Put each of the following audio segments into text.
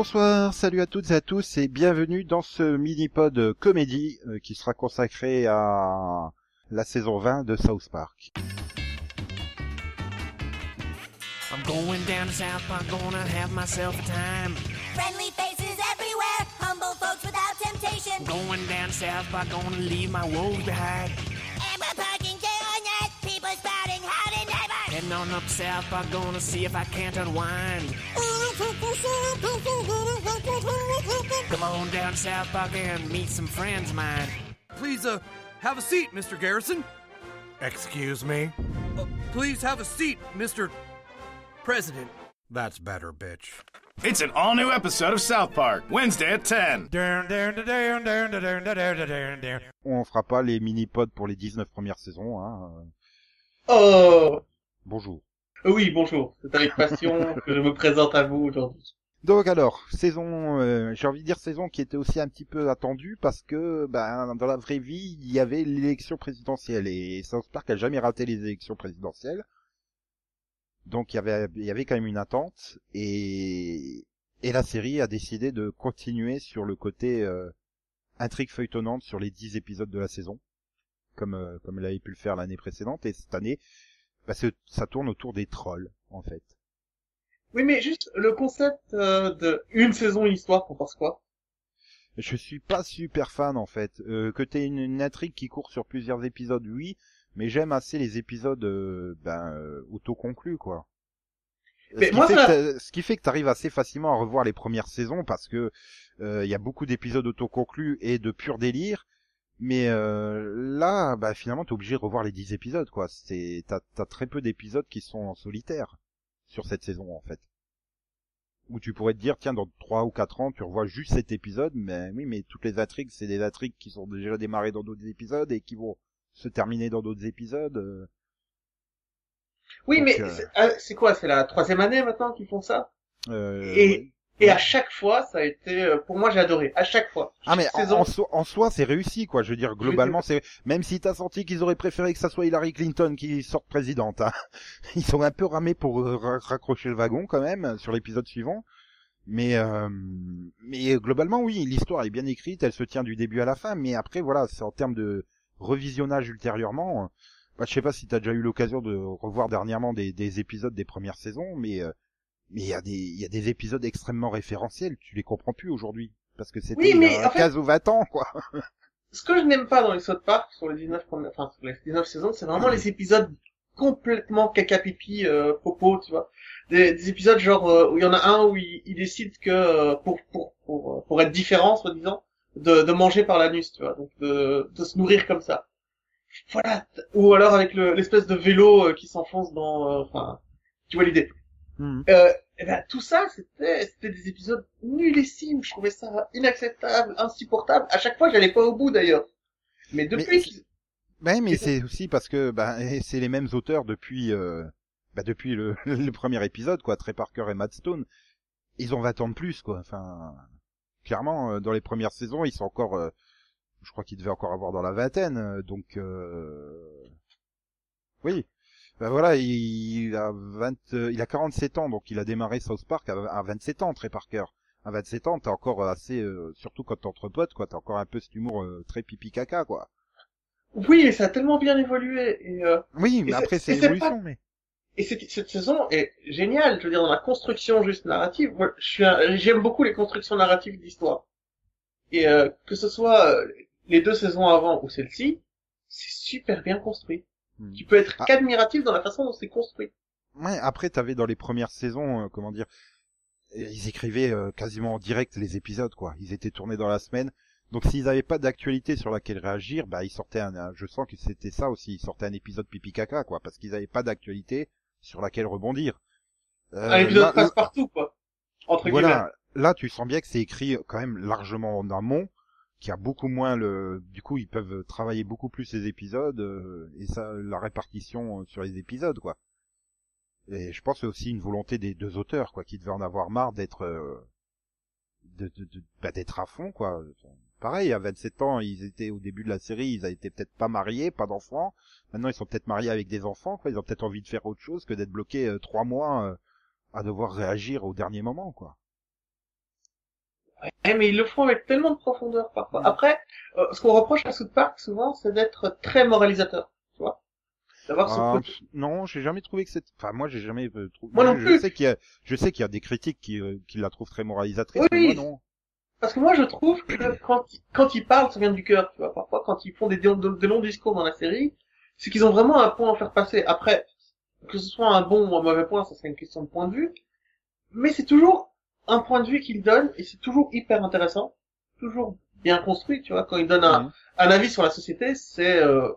Bonsoir, salut à toutes et à tous et bienvenue dans ce mini-pod comédie euh, qui sera consacré à la saison 20 de South Park. I'm going down to South Park, gonna have myself a time. Friendly faces everywhere, humble folks without temptation. Going down to South Park, gonna leave my woes behind. And we're parking night, people spouting neighbor. Heading on up South Park, gonna see if I can't unwind. Come on down South Park and meet some friends of mine. Please, uh, have a seat, Mr. Garrison. Excuse me? Uh, please have a seat, Mr. President. That's better, bitch. It's an all new episode of South Park, Wednesday at 10. On fera pas les mini-pods pour les 19 premières saisons. Hein. Oh Bonjour. Oui, bonjour. C'est avec passion que je me présente à vous aujourd'hui. Donc alors, saison, euh, j'ai envie de dire saison qui était aussi un petit peu attendue parce que ben, dans la vraie vie, il y avait l'élection présidentielle et South Park a jamais raté les élections présidentielles. Donc il y avait, il y avait quand même une attente et, et la série a décidé de continuer sur le côté euh, intrigue feuilletonnante sur les 10 épisodes de la saison, comme, euh, comme elle avait pu le faire l'année précédente et cette année, bah, c'est- ça tourne autour des trolls en fait. Oui, mais juste le concept euh, de une saison, une histoire, t'en penses quoi? Je suis pas super fan en fait. Euh, que t'aies une, une intrigue qui court sur plusieurs épisodes, oui, mais j'aime assez les épisodes euh, ben, euh, autoconclus quoi. Mais ce, qui moi, fait ça- ce qui fait que t'arrives assez facilement à revoir les premières saisons parce que euh, il y a beaucoup d'épisodes autoconclus et de pur délire. Mais euh, là, bah, finalement, t'es obligé de revoir les 10 épisodes, quoi. C'est, t'as, t'as très peu d'épisodes qui sont en solitaire sur cette saison, en fait. Où tu pourrais te dire, tiens, dans 3 ou 4 ans, tu revois juste cet épisode, mais oui, mais toutes les intrigues, c'est des intrigues qui sont déjà démarrées dans d'autres épisodes et qui vont se terminer dans d'autres épisodes. euh. Oui, Donc, mais euh, c'est euh, c'est quoi C'est la troisième année maintenant qu'ils font ça? Euh, Et-. Et à chaque fois, ça a été... euh, Pour moi, j'ai adoré. À chaque fois. Ah mais en, soi, en soi, c'est réussi quoi. Je veux dire globalement c'est même si t'as senti qu'ils auraient préféré que ça soit Hillary Clinton qui sorte présidente. Hein. Ils sont un peu ramés pour euh, ra- raccrocher le wagon quand même sur l'épisode suivant. Mais euh, mais globalement oui, l'histoire est bien écrite, elle se tient du début à la fin. Mais après voilà, c'est en termes de revisionnage ultérieurement. euh, Bah, je sais pas si t'as déjà eu l'occasion de revoir dernièrement des, des épisodes des premières saisons, mais euh, mais il y a des il y a des épisodes extrêmement référentiels, tu les comprends plus aujourd'hui parce que c'était Oui, il y mais a en fait- 15 ou 20 ans quoi. Ce que je n'aime pas dans les South Park, sur les 19 premières... Enfin, sur les 19 saisons, c'est vraiment les épisodes complètement caca-pipi, euh, popo, tu vois. Des, des épisodes genre euh, où il y en a un où il, il décide que euh, pour, pour, pour, euh, pour être différent, soi-disant, de, de manger par l'anus, tu vois, donc de, de se nourrir comme ça. Voilà. Ou alors avec le- l'espèce de vélo euh, qui s'enfonce dans... euh, Enfin, tu vois l'idée. Mhm. Euh, et ben, tout ça, c'était, c'était des épisodes nullissimes. Je trouvais ça inacceptable, insupportable. À chaque fois, j'allais pas au bout d'ailleurs. Mais depuis Mais- Ben, mais c'est aussi parce que ben c'est les mêmes auteurs depuis euh, ben, depuis le, le premier épisode quoi, Trey Parker et Matt Stone. Ils ont 20 ans de plus quoi. Enfin clairement euh, dans les premières saisons, ils sont encore euh, je crois qu'ils devaient encore avoir dans la vingtaine euh, donc euh, oui. Ben voilà, il, a 20 euh, il a 47 ans donc il a démarré South Park à, à 27 ans Trey Parker. À 27 ans, t'es encore assez euh, surtout quand t'es entre potes quoi, t'as encore un peu cet humour euh, très pipi caca quoi. Oui, et ça a tellement bien évolué. Et, euh, Oui, mais après c'est et c'est évolution, mais. et cette, cette saison est géniale. Je veux dire, dans la construction juste narrative, moi, je suis un- j'aime beaucoup les constructions narratives d'histoire. Et euh, que ce soit les deux saisons avant ou celle-ci, c'est super bien construit. Hmm. Tu peux être Ah. qu'admiratif dans la façon dont c'est construit. Ouais, après t'avais dans les premières saisons, euh, comment dire, euh, ils écrivaient euh, quasiment en direct les épisodes, quoi. Ils étaient tournés dans la semaine. Donc s'ils n'avaient pas d'actualité sur laquelle réagir, bah ils sortaient un, un- je sens que c'était ça aussi, ils sortaient un épisode pipi caca, quoi, parce qu'ils n'avaient pas d'actualité sur laquelle rebondir. Euh, un épisode là- passe partout, quoi. Entre guillemets. voilà, là tu sens bien que c'est écrit quand même largement en amont, qui a beaucoup moins le, du coup ils peuvent travailler beaucoup plus les épisodes euh, et ça la répartition euh, sur les épisodes quoi. Et je pense aussi une volonté des deux auteurs quoi, qui devaient en avoir marre d'être, euh, de, de, bah, d'être à fond quoi. Pareil, à 27 ans, ils étaient au début de la série, ils étaient peut-être pas mariés, pas d'enfants. Maintenant, ils sont peut-être mariés avec des enfants, quoi. Ils ont peut-être envie de faire autre chose que d'être bloqués trois mois à devoir réagir au dernier moment, quoi. Ouais, mais ils le font avec tellement de profondeur parfois. Après, euh, ce qu'on reproche à South Park souvent, c'est d'être très moralisateur, tu vois. D'avoir ce côté. pff, non, j'ai jamais trouvé que c'était. Enfin, moi, j'ai jamais euh, trouvé. Moi non je, plus. sais qu'il y a, je sais qu'il y a des critiques qui, euh, qui la trouvent très moralisatrice. Oui, mais oui. moi, non. Parce que moi, je trouve que quand, quand ils parlent, ça vient du cœur, tu vois. Parfois, quand ils font des, des, des longs discours dans la série, c'est qu'ils ont vraiment un point à faire passer. Après, que ce soit un bon ou un mauvais point, ça serait une question de point de vue. Mais c'est toujours un point de vue qu'ils donnent, et c'est toujours hyper intéressant. Toujours bien construit, tu vois. Quand ils donnent un, Mhm. un avis sur la société, c'est, euh,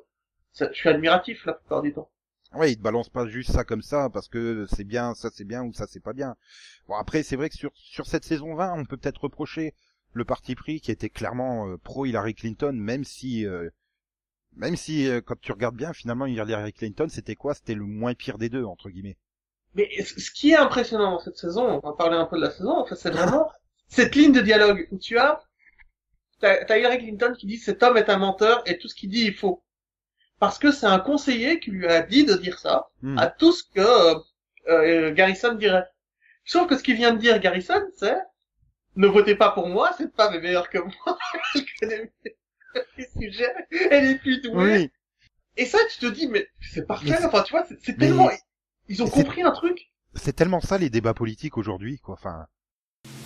je suis admiratif la plupart du temps. Ouais, ils te balancent pas juste ça comme ça parce que c'est bien, ça c'est bien ou ça c'est pas bien. Bon après, c'est vrai que sur sur cette saison 20, on peut peut-être reprocher le parti pris qui était clairement euh, pro Hillary Clinton, même si euh, même si euh, quand tu regardes bien, finalement Hillary Clinton, c'était quoi? C'était le moins pire des deux entre guillemets. Mais ce qui est impressionnant dans cette saison, on va parler un peu de la saison, en fait, c'est vraiment cette ligne de dialogue où tu as, t'as, Hillary Clinton qui dit cet homme est un menteur et tout ce qu'il dit est faux. Parce que c'est un conseiller qui lui a dit de dire ça Hmm. à tout ce que euh, euh, Garrison dirait. Sauf que ce qu'il vient de dire Garrison, c'est ne votez pas pour moi, cette femme est meilleure que moi, elle connaît les sujets, elle est plus douée. Oui. Et ça, tu te dis, mais c'est parfait, enfin, tu vois, c'est, mais- tellement, ils ont compris un truc. C'est tellement ça les débats politiques aujourd'hui, quoi. Enfin,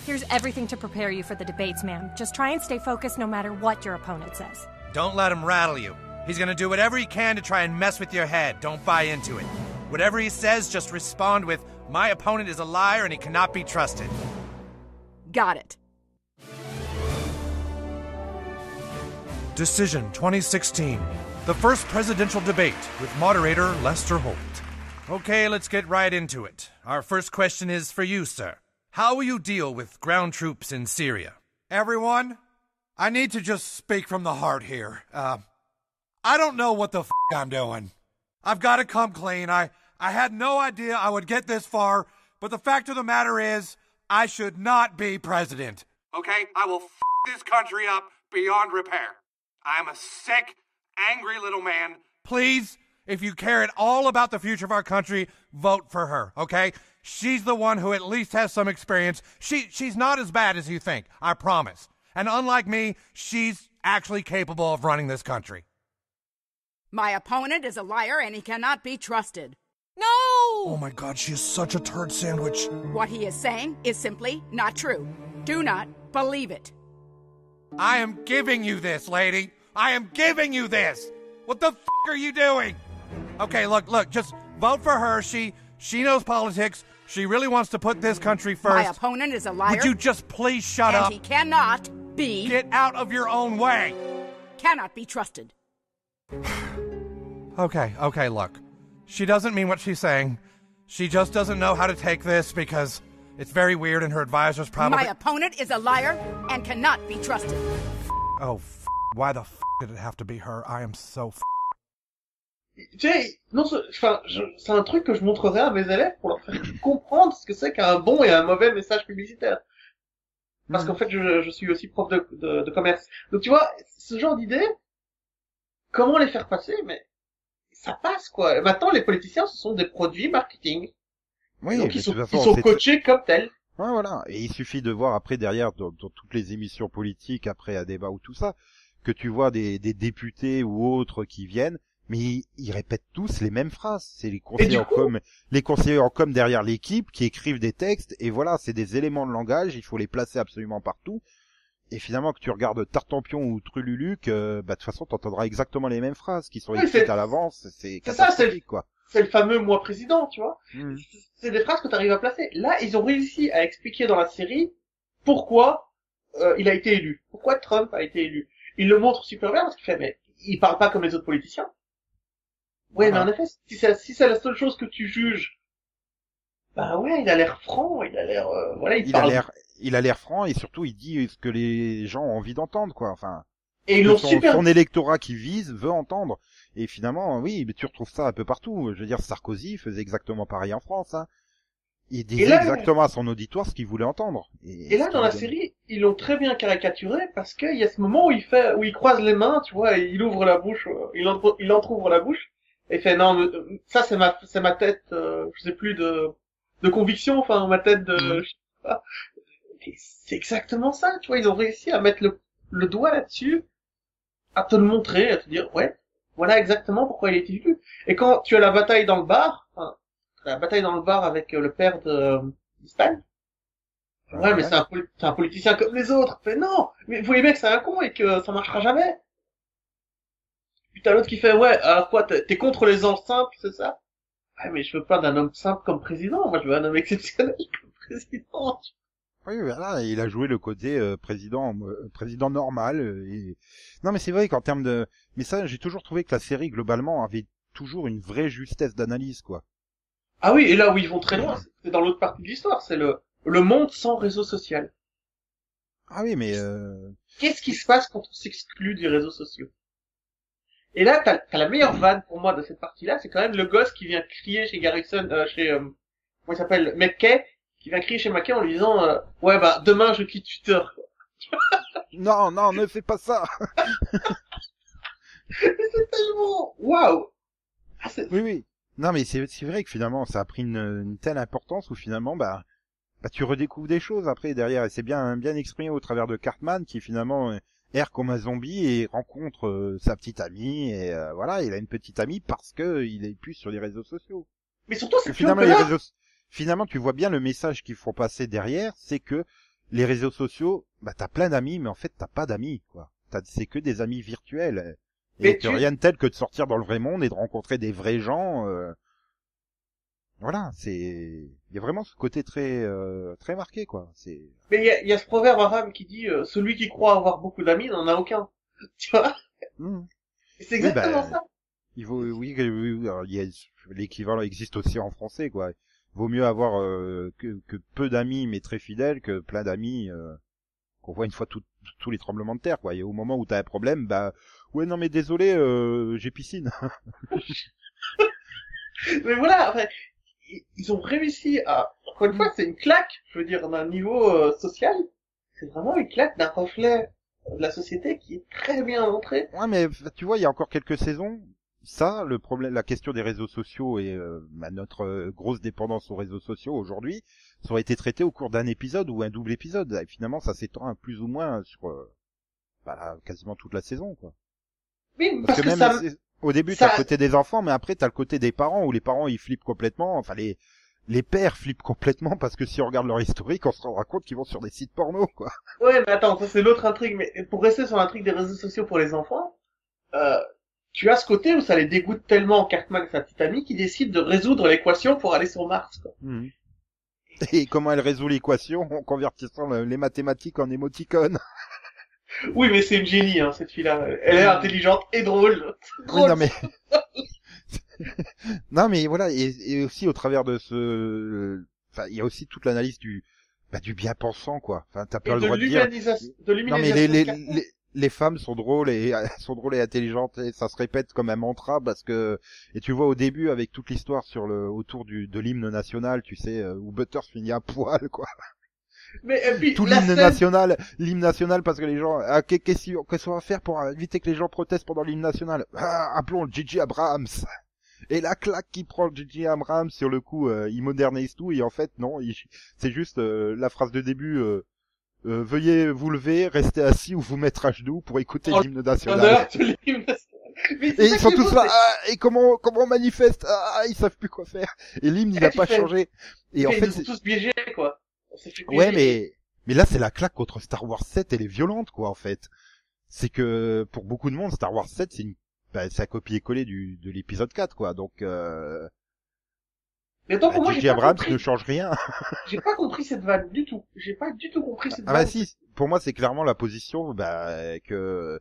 Here's everything to prepare you for the debates, ma'am. Just try and stay focused no matter what your opponent says. Don't let him rattle you. He's gonna do whatever he can to try and mess with your head. Don't buy into it. Whatever he says, just respond with, My opponent is a liar and he cannot be trusted. Got it. Decision 2016. The first presidential debate with moderator Lester Holt. Okay, let's get right into it. Our first question is for you, sir. How will you deal with ground troops in Syria? Everyone, I need to just speak from the heart here. Uh, I don't know what the f- I'm doing. I've got to come clean. I, I had no idea I would get this far, but the fact of the matter is, I should not be president. Okay? I will f- this country up beyond repair. I am a sick, angry little man. Please, if you care at all about the future of our country, vote for her, okay? She's the one who at least has some experience. She she's not as bad as you think, I promise. And unlike me, she's actually capable of running this country. My opponent is a liar and he cannot be trusted. No! Oh my god, she is such a turd sandwich. What he is saying is simply not true. Do not believe it. I am giving you this, lady. I am giving you this. What the f- are you doing? Okay, look, look, just vote for her. She she knows politics. She really wants to put this mm. country first. My opponent is a liar Would you just please shut and up? he cannot be Get out of your own way. cannot be trusted. Okay, okay, look. She doesn't mean what she's saying. She just doesn't know how to take this because it's very weird and her advisor's probably. My opponent is a liar and cannot be trusted. oh, f- why the f- did it have to be her? I am so f- Tu sais, non, enfin, c'est un truc que je montrerai à mes élèves pour leur faire comprendre ce que c'est qu'un bon et un mauvais message publicitaire. Parce qu'en fait, je, je suis aussi prof de, de, de commerce. Donc tu vois, ce genre d'idées, comment les faire passer, mais ça passe quoi. Et maintenant, les politiciens, ce sont des produits marketing. oui. Donc ils sont, ils façon, sont coachés comme tels. Ouais, voilà. Et il suffit de voir après derrière dans, dans toutes les émissions politiques après à débat ou tout ça que tu vois des, des députés ou autres qui viennent, mais ils, répètent tous les mêmes phrases. C'est les conseillers en coup- com, les conseillers en com derrière l'équipe qui écrivent des textes et voilà, c'est des éléments de langage. Il faut les placer absolument partout. Et finalement, que tu regardes Tartampion ou Trululuc, euh, bah de toute façon, t'entendras exactement les mêmes phrases qui sont Oui, écrites à l'avance. C'est c'est ça, c'est- catastrophique, quoi. C'est le fameux moi président, tu vois. Mm. c'est des phrases que tu arrives à placer. Là, ils ont réussi à expliquer dans la série pourquoi euh, il a été élu, pourquoi Trump a été élu. Il le montre super bien parce qu'il fait, mais il parle pas comme les autres politiciens. Ouais, mais en effet, si c'est si c'est la seule chose que tu juges, bah ouais, il a l'air franc, il a l'air, euh, voilà, il, Il a l'air, il a l'air franc et surtout il dit ce que les gens ont envie d'entendre, quoi. Enfin. Et ils l'ont son, super. son électorat qui vise veut entendre. Et finalement, oui, mais tu retrouves ça un peu partout. Je veux dire, Sarkozy faisait exactement pareil en France. Hein. Il disait là- exactement à son auditoire ce qu'il voulait entendre. Et là, dans la série, ils l'ont très bien caricaturé parce qu'il y a ce moment où il fait, où il croise les mains, tu vois, et il ouvre la bouche, euh, il, entre, il entrouvre la bouche, et fait, non, mais, euh, ça c'est ma, c'est ma tête, euh, je sais plus, de, de conviction, enfin, ma tête de, je sais pas. Et c'est exactement ça, tu vois, ils ont réussi à mettre le, le doigt là-dessus, à te le montrer, à te dire, ouais, voilà exactement pourquoi il a été vu. Et quand tu as la bataille dans le bar, enfin, la bataille dans le bar avec euh, le père de, euh, d'Ispan, Ouais, mais c'est un, un politicien comme les autres. Mais non, mais vous voyez bien que c'est un con et que ça marchera jamais. Puis t'as l'autre qui fait, ouais, alors quoi, t'es contre les gens simples, c'est ça? Ouais, mais je veux pas d'un homme simple comme président, moi je veux un homme exceptionnel comme président. Oui, voilà, il a joué le côté euh, président euh, président normal. euh, et... Non, mais c'est vrai qu'en termes de... Mais ça, j'ai toujours trouvé que la série, globalement, avait toujours une vraie justesse d'analyse, quoi. Ah oui, et là où ils vont très loin, c'est dans l'autre partie de l'histoire, c'est le, le monde sans réseau social. Ah oui, mais... Euh... Qu'est-ce qui se passe quand on s'exclut des réseaux sociaux? Et là, t'as as la meilleure vanne pour moi de cette partie-là, c'est quand même le gosse qui vient crier chez Garrison, euh, chez euh, comment il s'appelle, McKay, qui vient crier chez McKay en lui disant euh, ouais bah demain je quitte Twitter. quoi. Non, non, ne fais pas ça Mais c'est tellement waouh. Ah, Oui, oui. Non, mais c'est c'est vrai que finalement, ça a pris une, une telle importance où finalement, bah, bah, tu redécouvres des choses après derrière. Et c'est bien, bien exprimé au travers de Cartman qui finalement euh, erre comme un zombie et rencontre euh, sa petite amie. Et euh, voilà, il a une petite amie parce que il est plus sur les réseaux sociaux. Mais surtout c'est que finalement finalement, les réseaux, finalement, tu vois bien le message qu'il faut passer derrière, c'est que les réseaux sociaux, bah, t'as plein d'amis, mais en fait, t'as pas d'amis, quoi. T'as, c'est que des amis virtuels. Et Mais que tu- rien de tel que de sortir dans le vrai monde et de rencontrer des vrais gens. euh, Voilà, c'est, il y a vraiment ce côté très, euh, très marqué, quoi. C'est, Mais il y a, y a ce proverbe arabe qui dit euh, celui qui croit avoir beaucoup d'amis n'en a aucun. Tu vois? Et C'est exactement bah, ça. il vaut, oui, l'équivalent existe aussi en français, quoi. Vaut mieux avoir euh, que, que peu d'amis mais très fidèles que plein d'amis euh, qu'on voit une fois tout- tous les tremblements de terre, quoi. Et au moment où t'as un problème, bah, ouais, non mais désolé, euh, j'ai piscine. Mais voilà, enfin, ils- ont réussi à, encore une fois, c'est une claque, je veux dire, d'un niveau euh, social. C'est vraiment une claque d'un reflet de la société qui est très bien montré. Ouais, mais tu vois, il y a encore quelques saisons, ça, le problème, la question des réseaux sociaux et euh, bah, notre euh, grosse dépendance aux réseaux sociaux aujourd'hui, ça aurait été traité au cours d'un épisode ou un double épisode. Et finalement, ça s'étend plus ou moins sur euh, bah, quasiment toute la saison, quoi. Oui, Parce, parce, que, que, même ça, au début, ça- t'as le côté des enfants, mais après, t'as le côté des parents où les parents ils flippent complètement. Enfin, les les pères flippent complètement parce que si on regarde leur historique, on se rendra compte qu'ils vont sur des sites porno, quoi. ouais, mais attends, ça c'est l'autre intrigue, mais pour rester sur l'intrigue des réseaux sociaux pour les enfants, euh, tu as ce côté où ça les dégoûte tellement Cartman et sa petite amie qu'ils décident de résoudre l'équation pour aller sur Mars, quoi. Et comment elle résout l'équation en convertissant le- les mathématiques en émoticônes? Oui, mais c'est une génie, hein, cette fille-là. Elle est intelligente et drôle. Oui, non mais non mais voilà et, et aussi au travers de ce enfin il y a aussi toute l'analyse du bah, du bien pensant quoi. Enfin t'as pas le droit de dire. l'humanisation, de non mais les, les, les, les femmes sont drôles et sont drôles et intelligentes et ça se répète comme un mantra parce que et tu vois au début avec toute l'histoire sur le autour du de l'hymne national tu sais euh, où Butters finit à poil quoi Mais, et puis, tout l'hymne scène- national l'hymne national parce que les gens ah, qu'est- qu'est-ce qu'on va faire pour éviter que les gens protestent pendant l'hymne national? Ah, appelons Gigi Abrams. Et la claque qui prend Gigi Abrams sur le coup euh, il modernise tout et en fait non il- c'est juste euh, la phrase de début euh, euh, veuillez vous lever rester assis ou vous mettre à genoux pour écouter Oh, l'hymne national. Mais et ils sont tous là ah, et comment comment on manifeste? Ah, ils savent plus quoi faire. Et l'hymne il Ah, a tu pas changé. Et en ils fait nous ont c'est- tous piégés, quoi. On s'est fait Ouais, mais mais là c'est la claque contre Star Wars 7, elle est violente quoi en fait. C'est que pour beaucoup de monde Star Wars 7 c'est une bah, c'est un copier-coller du de l'épisode 4 quoi. Donc euh, Mais donc, bah, moi, j'ai pas, Abrams compris... ne change rien. j'ai pas compris cette vanne du tout. J'ai pas du tout compris cette ah bah vanne. si, pour moi c'est clairement la position bah que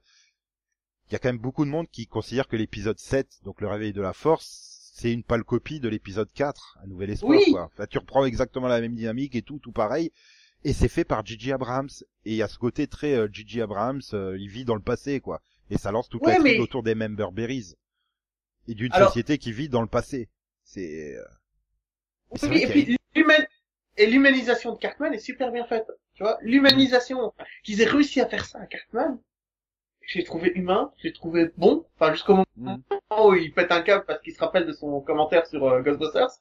il y a quand même beaucoup de monde qui considère que l'épisode 7, donc le réveil de la force, c'est une pâle copie de l'épisode 4, un nouvel espoir Oui. quoi. Enfin, tu reprends exactement la même dynamique et tout, tout pareil. Et c'est fait par J.J. Abrams. Et il y a ce côté très euh, J.J. Abrams, euh, il vit dans le passé, quoi. Et ça lance toute Ouais, la mais- autour des Member Berries. Et d'une Alors- société qui vit dans le passé. C'est... euh, Oui, et puis, et l'humanisation de Cartman est super bien faite. Tu vois, l'humanisation, qu'ils aient réussi à faire ça à Cartman, j'ai trouvé humain, j'ai trouvé bon, enfin jusqu'au moment Mm. où il pète un câble parce qu'il se rappelle de son commentaire sur euh, Ghostbusters.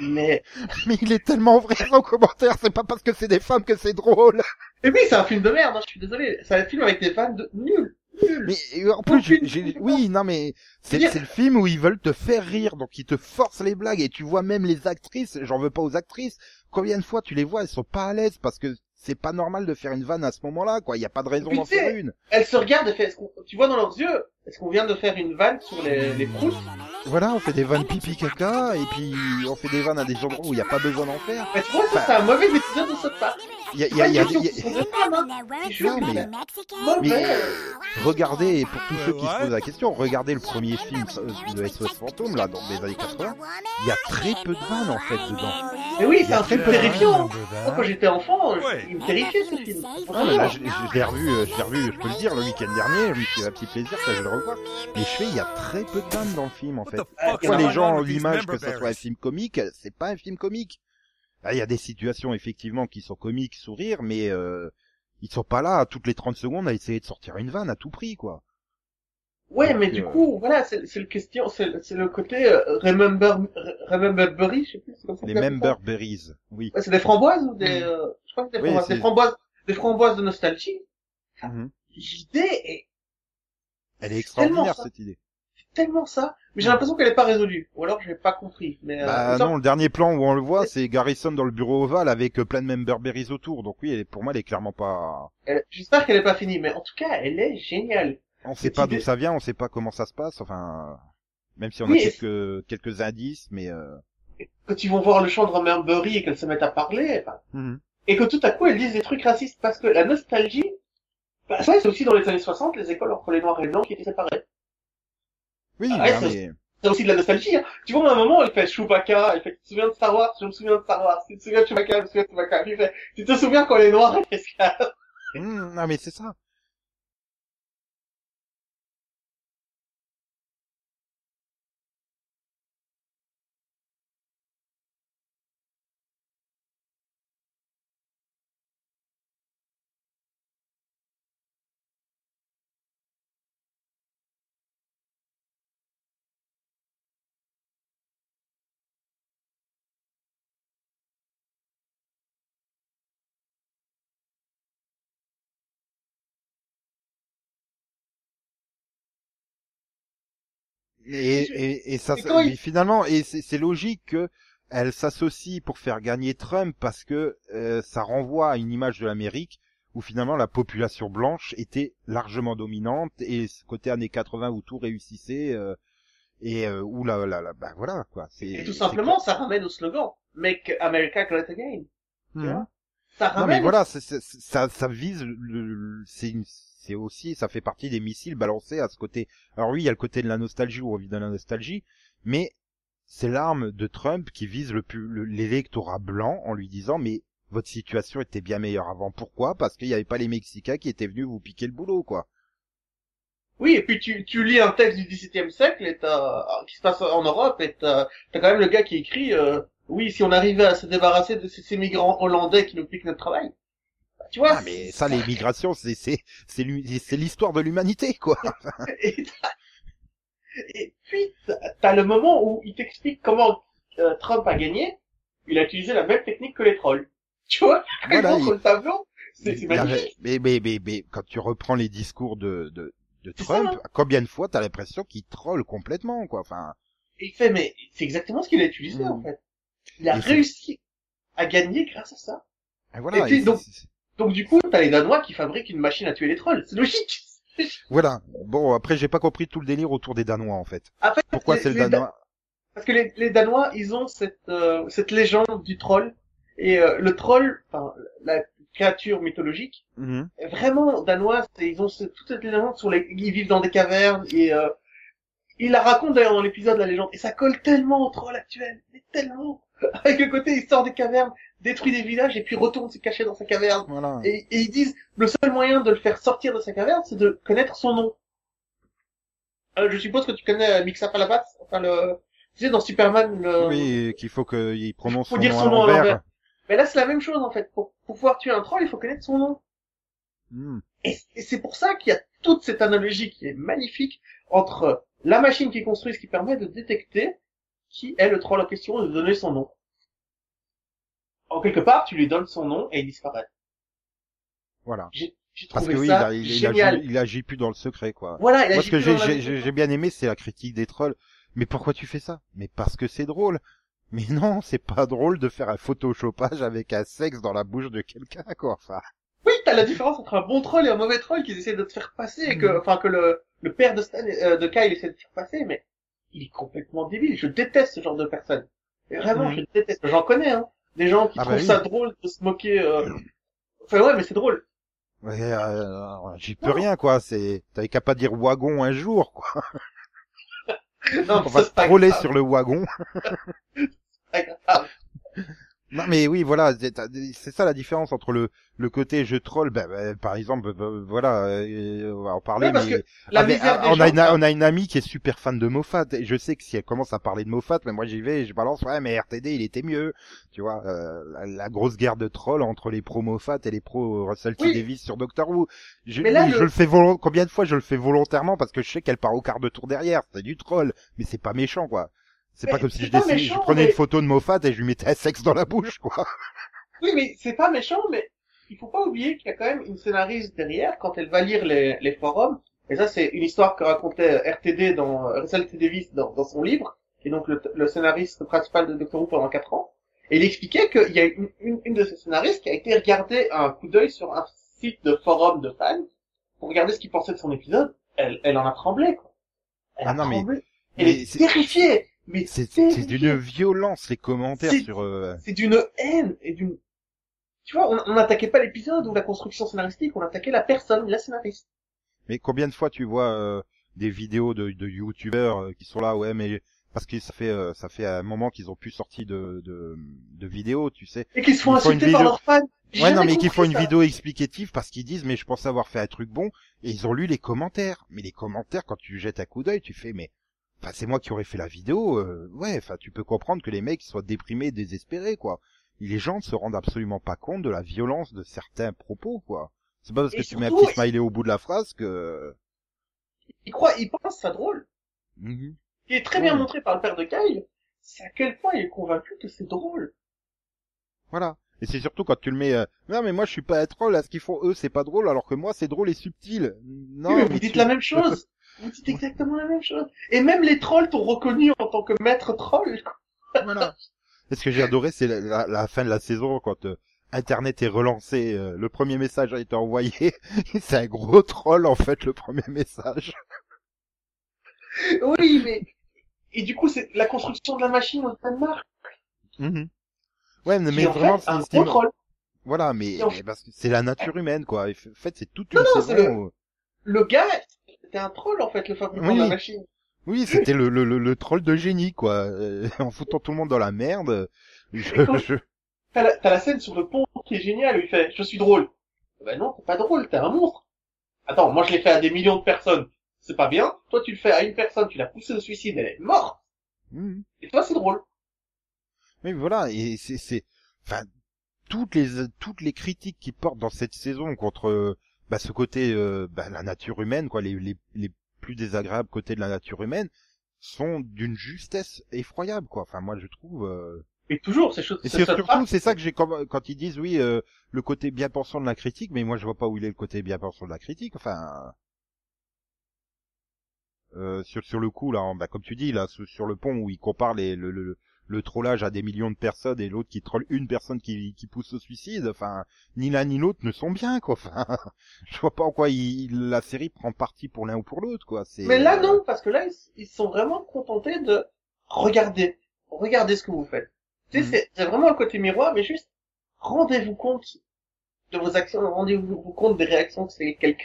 Mais, Mais il est tellement vrai son commentaire, c'est pas parce que c'est des femmes que c'est drôle. et oui, c'est un film de merde, hein, je suis désolé. C'est un film avec des fans de nul. Nul. Mais en plus, j'ai- oui, non mais c'est c'est le film où ils veulent te faire rire, donc ils te forcent les blagues et tu vois même les actrices. J'en veux pas aux actrices. Combien de fois tu les vois, elles sont pas à l'aise parce que c'est pas normal de faire une vanne à ce moment-là, quoi. Il y a pas de raison d'en faire une. Elle se regarde et fait, tu vois dans leurs yeux, est-ce qu'on vient de faire une vanne sur les, les proutes Voilà, on fait des vannes pipi caca et puis on fait des vannes à des endroits où il y a pas besoin d'en faire. Mais tu vois, ça, c'est un mauvais épisode de South Park. Il y a, il y a, il y a- il y a- Ce sont des femmes. C'est juste Non, mais- mauvais. regardez, et pour tous ceux qui se posent la question, regardez le premier film euh, de SOS Fantôme, là, dans les années 80. Il y a très peu de vannes, en fait, dedans. Mais oui, Il y c'est a un film terrifiant. Moi, quand j'étais enfant, Ouais. il me terrifiait ce film. Ah, je, l'ai revu, euh, je l'ai revu, je peux le dire, le week-end dernier, suis fait un petit plaisir, ça, je le Mais je fais, il y a très peu de vannes dans le film, en fait. Pourquoi les gens on ont l'image que ça soit un film comique, c'est pas un film comique. Ah, Il y a des situations, effectivement, qui sont comiques, sourire, mais euh, ils sont pas là, toutes les 30 secondes, à essayer de sortir une vanne à tout prix, quoi. Ouais, Donc, mais du euh, coup, voilà, c'est le question, c'est le- côté euh, remember, remember berry, je sais plus, c'est comme ça. Les oui. Ouais, c'est des framboises ou des, euh, je crois que c'est des Oui, framboises, des framboises, des framboises de nostalgie. Mhm. L'idée est Elle est extraordinaire, cette idée. tellement ça, mais j'ai l'impression qu'elle est pas résolue. Ou alors, j'ai pas compris. Mais, euh, Bah non, le dernier plan où on le voit, c'est Garrison dans le bureau ovale avec euh, plein de member berries autour. Donc oui, elle est- pour moi, elle est clairement pas... elle- j'espère qu'elle est pas finie, mais en tout cas, elle est géniale. On sait pas d'où ça vient, on sait pas comment ça se passe, enfin... Même si on Oui, a quelques, quelques indices, mais... Euh... Quand ils vont voir le champ de Remembery et qu'elles se mettent à parler, enfin, mhm. et que tout à coup elles disent des trucs racistes parce que la nostalgie, bah, ça c'est aussi dans les années 60, les écoles entre les noirs et les blancs qui étaient séparées. Oui, Ah mais... C'est aussi de la nostalgie, hein. Tu vois, à un moment, elle fait Chewbacca, elle fait, tu te souviens de Star Wars? Je me souviens de Star Wars. Tu te souviens de Chewbacca? Je me souviens de Chewbacca. Puis il fait, tu te souviens quand les noirs étaient esclaves? Hum, non mais c'est ça. Et, et, et ça, il- finalement, et c'est logique que elle s'associe pour faire gagner Trump parce que euh, ça renvoie à une image de l'Amérique où finalement la population blanche était largement dominante et ce côté années 80 où tout réussissait euh, et euh, où la, la, la bah voilà quoi. C'est Et tout simplement, ça ramène au slogan. Make America Great Again. Tu vois? Ça Non ramène. mais voilà, c'est- ça, ça vise, le, le- c'est une- c'est aussi, ça fait partie des missiles balancés à ce côté. Alors oui, il y a le côté de la nostalgie ou vit dans la nostalgie, mais c'est l'arme de Trump qui vise le l'électorat blanc en lui disant mais votre situation était bien meilleure avant. Pourquoi? Parce qu'il n'y avait pas les Mexicains qui étaient venus vous piquer le boulot, quoi. Oui, et puis tu, tu lis un texte du XVIIe siècle et qui se passe en Europe et t'as, t'as quand même le gars qui écrit, euh, oui, si on arrivait à se débarrasser de ces, ces migrants hollandais qui nous piquent notre travail. Tu vois? Ah mais ça, les migrations, c'est c'est c'est l'histoire de l'humanité, quoi. et, et puis, t'as- le moment où il t'explique comment euh, Trump a gagné. Il a utilisé la même technique que les trolls. Tu vois? Quand Voilà, il le tableau, c'est c'est magnifique. Mais, mais, mais, mais quand tu reprends les discours de, de, Trump, ça, hein. combien de fois t'as l'impression qu'il troll complètement, quoi. Enfin, il fait, mais c'est exactement ce qu'il a utilisé, Mm. en fait. Il a Et réussi à gagner grâce à ça. et voilà. Et puis, donc- Donc du coup, t'as les Danois qui fabriquent une machine à tuer les trolls. C'est logique. voilà. Bon, après, j'ai pas compris tout le délire autour des Danois, en fait. Pourquoi c'est le Danois Parce que les, les Danois, ils ont cette euh, cette légende du troll. Et euh, le troll, enfin la créature mythologique, Mhm. est vraiment danoise. Ils ont ce- toute cette légende sur les, ils vivent dans des cavernes et euh, ils la racontent d'ailleurs dans l'épisode la légende. Et ça colle tellement au troll actuel, mais tellement. Avec le côté, il sort des cavernes, détruit des villages et puis retourne se cacher dans sa caverne. Voilà. Et, et ils disent le seul moyen de le faire sortir de sa caverne, c'est de connaître son nom. Euh, je suppose que tu connais euh, Mixapalabat, enfin le, tu sais dans Superman le. Oui, qu'il faut qu'il prononce Faut son dire nom son nom à l'envers. Mais là c'est la même chose en fait. Pour, pour pouvoir tuer un troll, il faut connaître son nom. Mhm. Et, et c'est pour ça qu'il y a toute cette analogie qui est magnifique entre la machine qu'ils construisent qui permet de détecter qui est le troll en question et de donner son nom. En quelque part, tu lui donnes son nom et il disparaît. Voilà. J'ai j'ai Parce que oui, il, a- agit, il agit plus dans le secret, quoi. Voilà, il Moi, ce que j'ai bien aimé, c'est la critique des trolls. Mais pourquoi tu fais ça? Mais parce que c'est drôle. Mais non, c'est pas drôle de faire un photoshopage avec un sexe dans la bouche de quelqu'un, quoi. Enfin, Oui, t'as la différence entre un bon troll et un mauvais troll qu'ils essaient de te faire passer, et Mm. que, enfin, que le, le père de Stan, euh, de Kyle essaie de te faire passer, mais il est complètement débile. Je déteste ce genre de personne. Vraiment, Mhm. je déteste. J'en connais, hein. Des gens qui Ah bah trouvent oui. ça drôle de se moquer, euh... Enfin, ouais, mais c'est drôle. ouais, euh, j'y peux rien, quoi. C'est, t'avais qu'à pas dire wagon un jour, quoi. Non, On va pas troller sur le wagon. Non mais oui voilà c'est ça la différence entre le le côté je troll ben, ben, par exemple ben, voilà euh, on va en parler mais la Ah, ah, on a une on a une amie qui est super fan de Moffat et je sais que si elle commence à parler de Moffat mais moi j'y vais et je balance ouais mais RTD il était mieux. Tu vois euh, la, la grosse guerre de trolls entre les pro Moffat et les pro Russell T. Oui. Davis sur Doctor Who. Je, Mais là, oui, le- je le fais combien de fois je le fais volontairement parce que je sais qu'elle part au quart de tour derrière c'est du troll mais c'est pas méchant quoi c'est pas comme si je, prenais mais- une photo de Moffat et je lui mettais un sexe dans la bouche quoi Oui, mais c'est pas méchant, mais il faut pas oublier qu'il y a quand même une scénariste derrière quand elle va lire les, les forums. Et ça, c'est une histoire que racontait RTD dans euh, Russell T Davis dans, dans son livre, qui est donc le, le scénariste principal de Doctor Who pendant quatre ans. Et il expliquait qu'il y a une, une, une de ces scénaristes qui a été regarder un coup d'œil sur un site de forum de fans pour regarder ce qu'il pensait de son épisode. Elle, elle en a tremblé, quoi. Elle Ah a non, mais- tremblé. Elle mais est c'est- terrifiée. Mais c'est d'une violence les commentaires sur euh, c'est d'une haine et d'une tu vois on n'attaquait pas l'épisode ou la construction scénaristique on attaquait la personne la scénariste. Mais combien de fois tu vois euh, des vidéos de, de youtubeurs euh, qui sont là, ouais, mais parce que ça fait euh, ça fait un moment qu'ils ont plus sorti de, de de vidéos, tu sais. et qui se font insulter par vidéo- leurs fans. Ouais, non, mais qui compris font une vidéo explicative parce qu'ils disent, mais je pensais avoir fait un truc bon, et ils ont lu les commentaires. Mais les commentaires, quand tu jettes un coup d'œil, tu fais, mais, enfin, c'est moi qui aurais fait la vidéo, euh, ouais, enfin, tu peux comprendre que les mecs soient déprimés, désespérés, quoi. Les gens ne se rendent absolument pas compte de la violence de certains propos, quoi. C'est pas parce Et que tu mets un petit smiley au bout de la phrase que... ils croient ils pensent ça drôle Mhm. ce qui est très bien montré par le père de Kyle c'est à quel point il est convaincu que c'est drôle Voilà. Et c'est surtout quand tu le mets, euh, non mais moi je suis pas un troll, à ce qu'ils font eux c'est pas drôle, alors que moi c'est drôle et subtil. Non, Oui, mais vous mais dites tu- la même chose vous dites exactement la même chose et même les trolls t'ont reconnu en tant que maître troll quoi. Voilà. Et ce que j'ai adoré, c'est la, la- la fin de la saison quand euh, Internet est relancé. euh, le premier message a été envoyé. c'est un gros troll en fait le premier message. oui mais et du coup c'est la construction de la machine au Danemark Mhm. Ouais, mais, vraiment, fait un c'est- gros troll voilà, mais, parce que c'est la nature humaine quoi. En fait, c'est toute une Non, non, c'est saison. où- le gars, c'était un troll en fait, le fabricant Oui. de la machine. Oui, c'était le, le, troll de génie quoi. Euh, en foutant tout le monde dans la merde. Je, quand- je- T'as la, t'as la scène sur le pont qui est géniale où il fait Je suis drôle. Ben non, t'es pas drôle, t'es un monstre. Attends, moi je l'ai fait à des millions de personnes. C'est pas bien. Toi tu le fais à une personne, tu l'as poussée au suicide, elle est morte. Mhm. Et toi c'est drôle. Oui, voilà, et c'est, c'est, enfin, toutes les, toutes les critiques qui portent dans cette saison contre, bah, ce côté, euh, bah, la nature humaine, quoi, les, les, les plus désagréables côtés de la nature humaine, sont d'une justesse effroyable, quoi. Enfin, moi, je trouve. euh, Et toujours, ces choses. Et ce c'est surtout, c'est ça que j'ai comme, quand ils disent oui, euh, le côté bien pensant de la critique, mais moi, je vois pas où il est le côté bien pensant de la critique. Enfin. Euh, sur sur le coup là, bah, comme tu dis là, sur, sur le pont où il compare les, le, le, le trollage à des millions de personnes et l'autre qui troll une personne qui, qui pousse au suicide. Enfin, ni l'un ni l'autre ne sont bien quoi. Enfin, je vois pas en quoi il, la série prend parti pour l'un ou pour l'autre quoi. C'est. Mais là euh, non, parce que là ils, ils sont vraiment contentés de regarder, regardez ce que vous faites. Tu sais, Mhm. c'est- c'est vraiment le côté miroir, mais juste rendez-vous compte de vos actions, rendez-vous compte des réactions que c'est qu'elle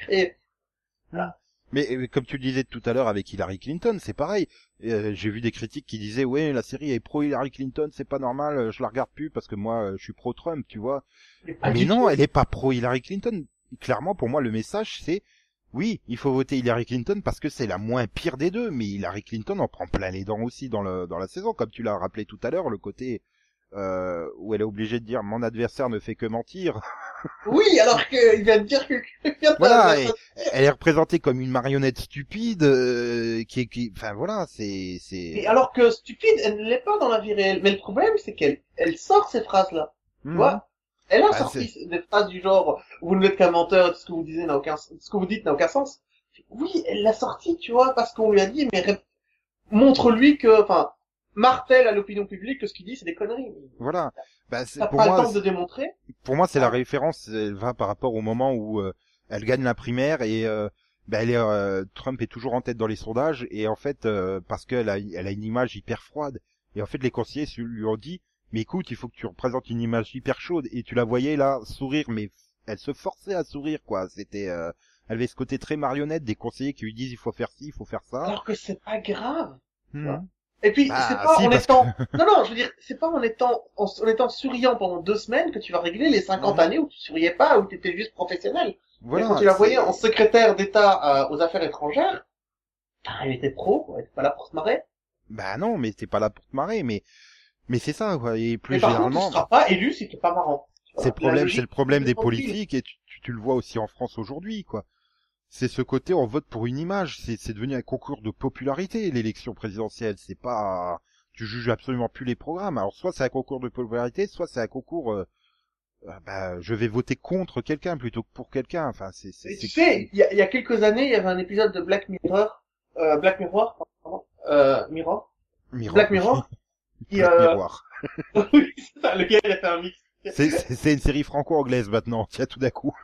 Mais euh, comme tu le disais tout à l'heure avec Hillary Clinton, c'est pareil. Euh, J'ai vu des critiques qui disaient ouais la série est pro Hillary Clinton, c'est pas normal, euh, je la regarde plus parce que moi je suis pro Trump, tu vois. Mais, non, elle est pas pro Hillary Clinton. Clairement pour moi le message c'est oui, il faut voter Hillary Clinton parce que c'est la moins pire des deux, mais Hillary Clinton en prend plein les dents aussi dans le dans la saison, comme tu l'as rappelé tout à l'heure, le côté euh, où elle est obligée de dire mon adversaire ne fait que mentir. Oui, alors qu'il vient de dire que Voilà, et- elle est représentée comme une marionnette stupide, euh, qui est, qui, enfin voilà, c'est, Et c'est. alors que stupide, elle ne l'est pas dans la vie réelle. Mais le problème, c'est qu'elle elle sort ces phrases-là. Tu vois? Elle a Bah, sorti des phrases du genre vous n'êtes qu'un menteur, ce que vous disiez n'a aucun, ce que vous dites n'a aucun sens. Oui, elle l'a sorti, tu vois, parce qu'on lui a dit mais montre-lui que, enfin, martèle à l'opinion publique que ce qu'il dit c'est des conneries. Voilà. Bah, c'est- pour pas moi, le temps de démontrer. pour moi, c'est la Ah. référence, elle va par rapport au moment où euh, elle gagne la primaire et euh, bah, elle est, euh, Trump est toujours en tête dans les sondages et en fait euh, parce qu'elle a, elle a une image hyper froide et en fait les conseillers lui ont dit mais écoute il faut que tu représentes une image hyper chaude et tu la voyais là sourire mais elle se forçait à sourire quoi c'était euh, elle avait ce côté très marionnette des conseillers qui lui disent il faut faire ci il faut faire ça Alors que c'est pas grave. Mhm. Et puis, Bah, c'est pas si, en étant, non, non, je veux dire, c'est pas en étant, en, en étant souriant pendant deux semaines que tu vas régler les 50 Mhm. années où tu souriais pas, où tu étais juste professionnel. voilà quand tu la voyais en secrétaire d'État euh, aux affaires étrangères, elle était pro, quoi, était pas là pour se marrer. bah non mais t'es pas là pour te marrer mais mais c'est ça quoi et plus Mais par contre, généralement tu seras pas élu si t'es pas marrant. C'est le problème, c'est le problème des politiques et tu, tu, tu le vois aussi en France aujourd'hui, quoi. C'est ce côté on vote pour une image, c'est devenu un concours de popularité l'élection présidentielle, c'est pas tu juges absolument plus les programmes. Alors soit c'est un concours de popularité, soit c'est un concours euh, euh, bah, je vais voter contre quelqu'un plutôt que pour quelqu'un. Enfin c'est tu sais, il y a, y a quelques années, il y avait un épisode de Black Mirror, euh, Black Mirror, pardon, euh, Mirror, Miroir. Black Mirror, qui, Black euh, Miroir. oui, c'est ça, le gars, il a fait un mix. C'est une série franco-anglaise maintenant, tiens tout d'un coup.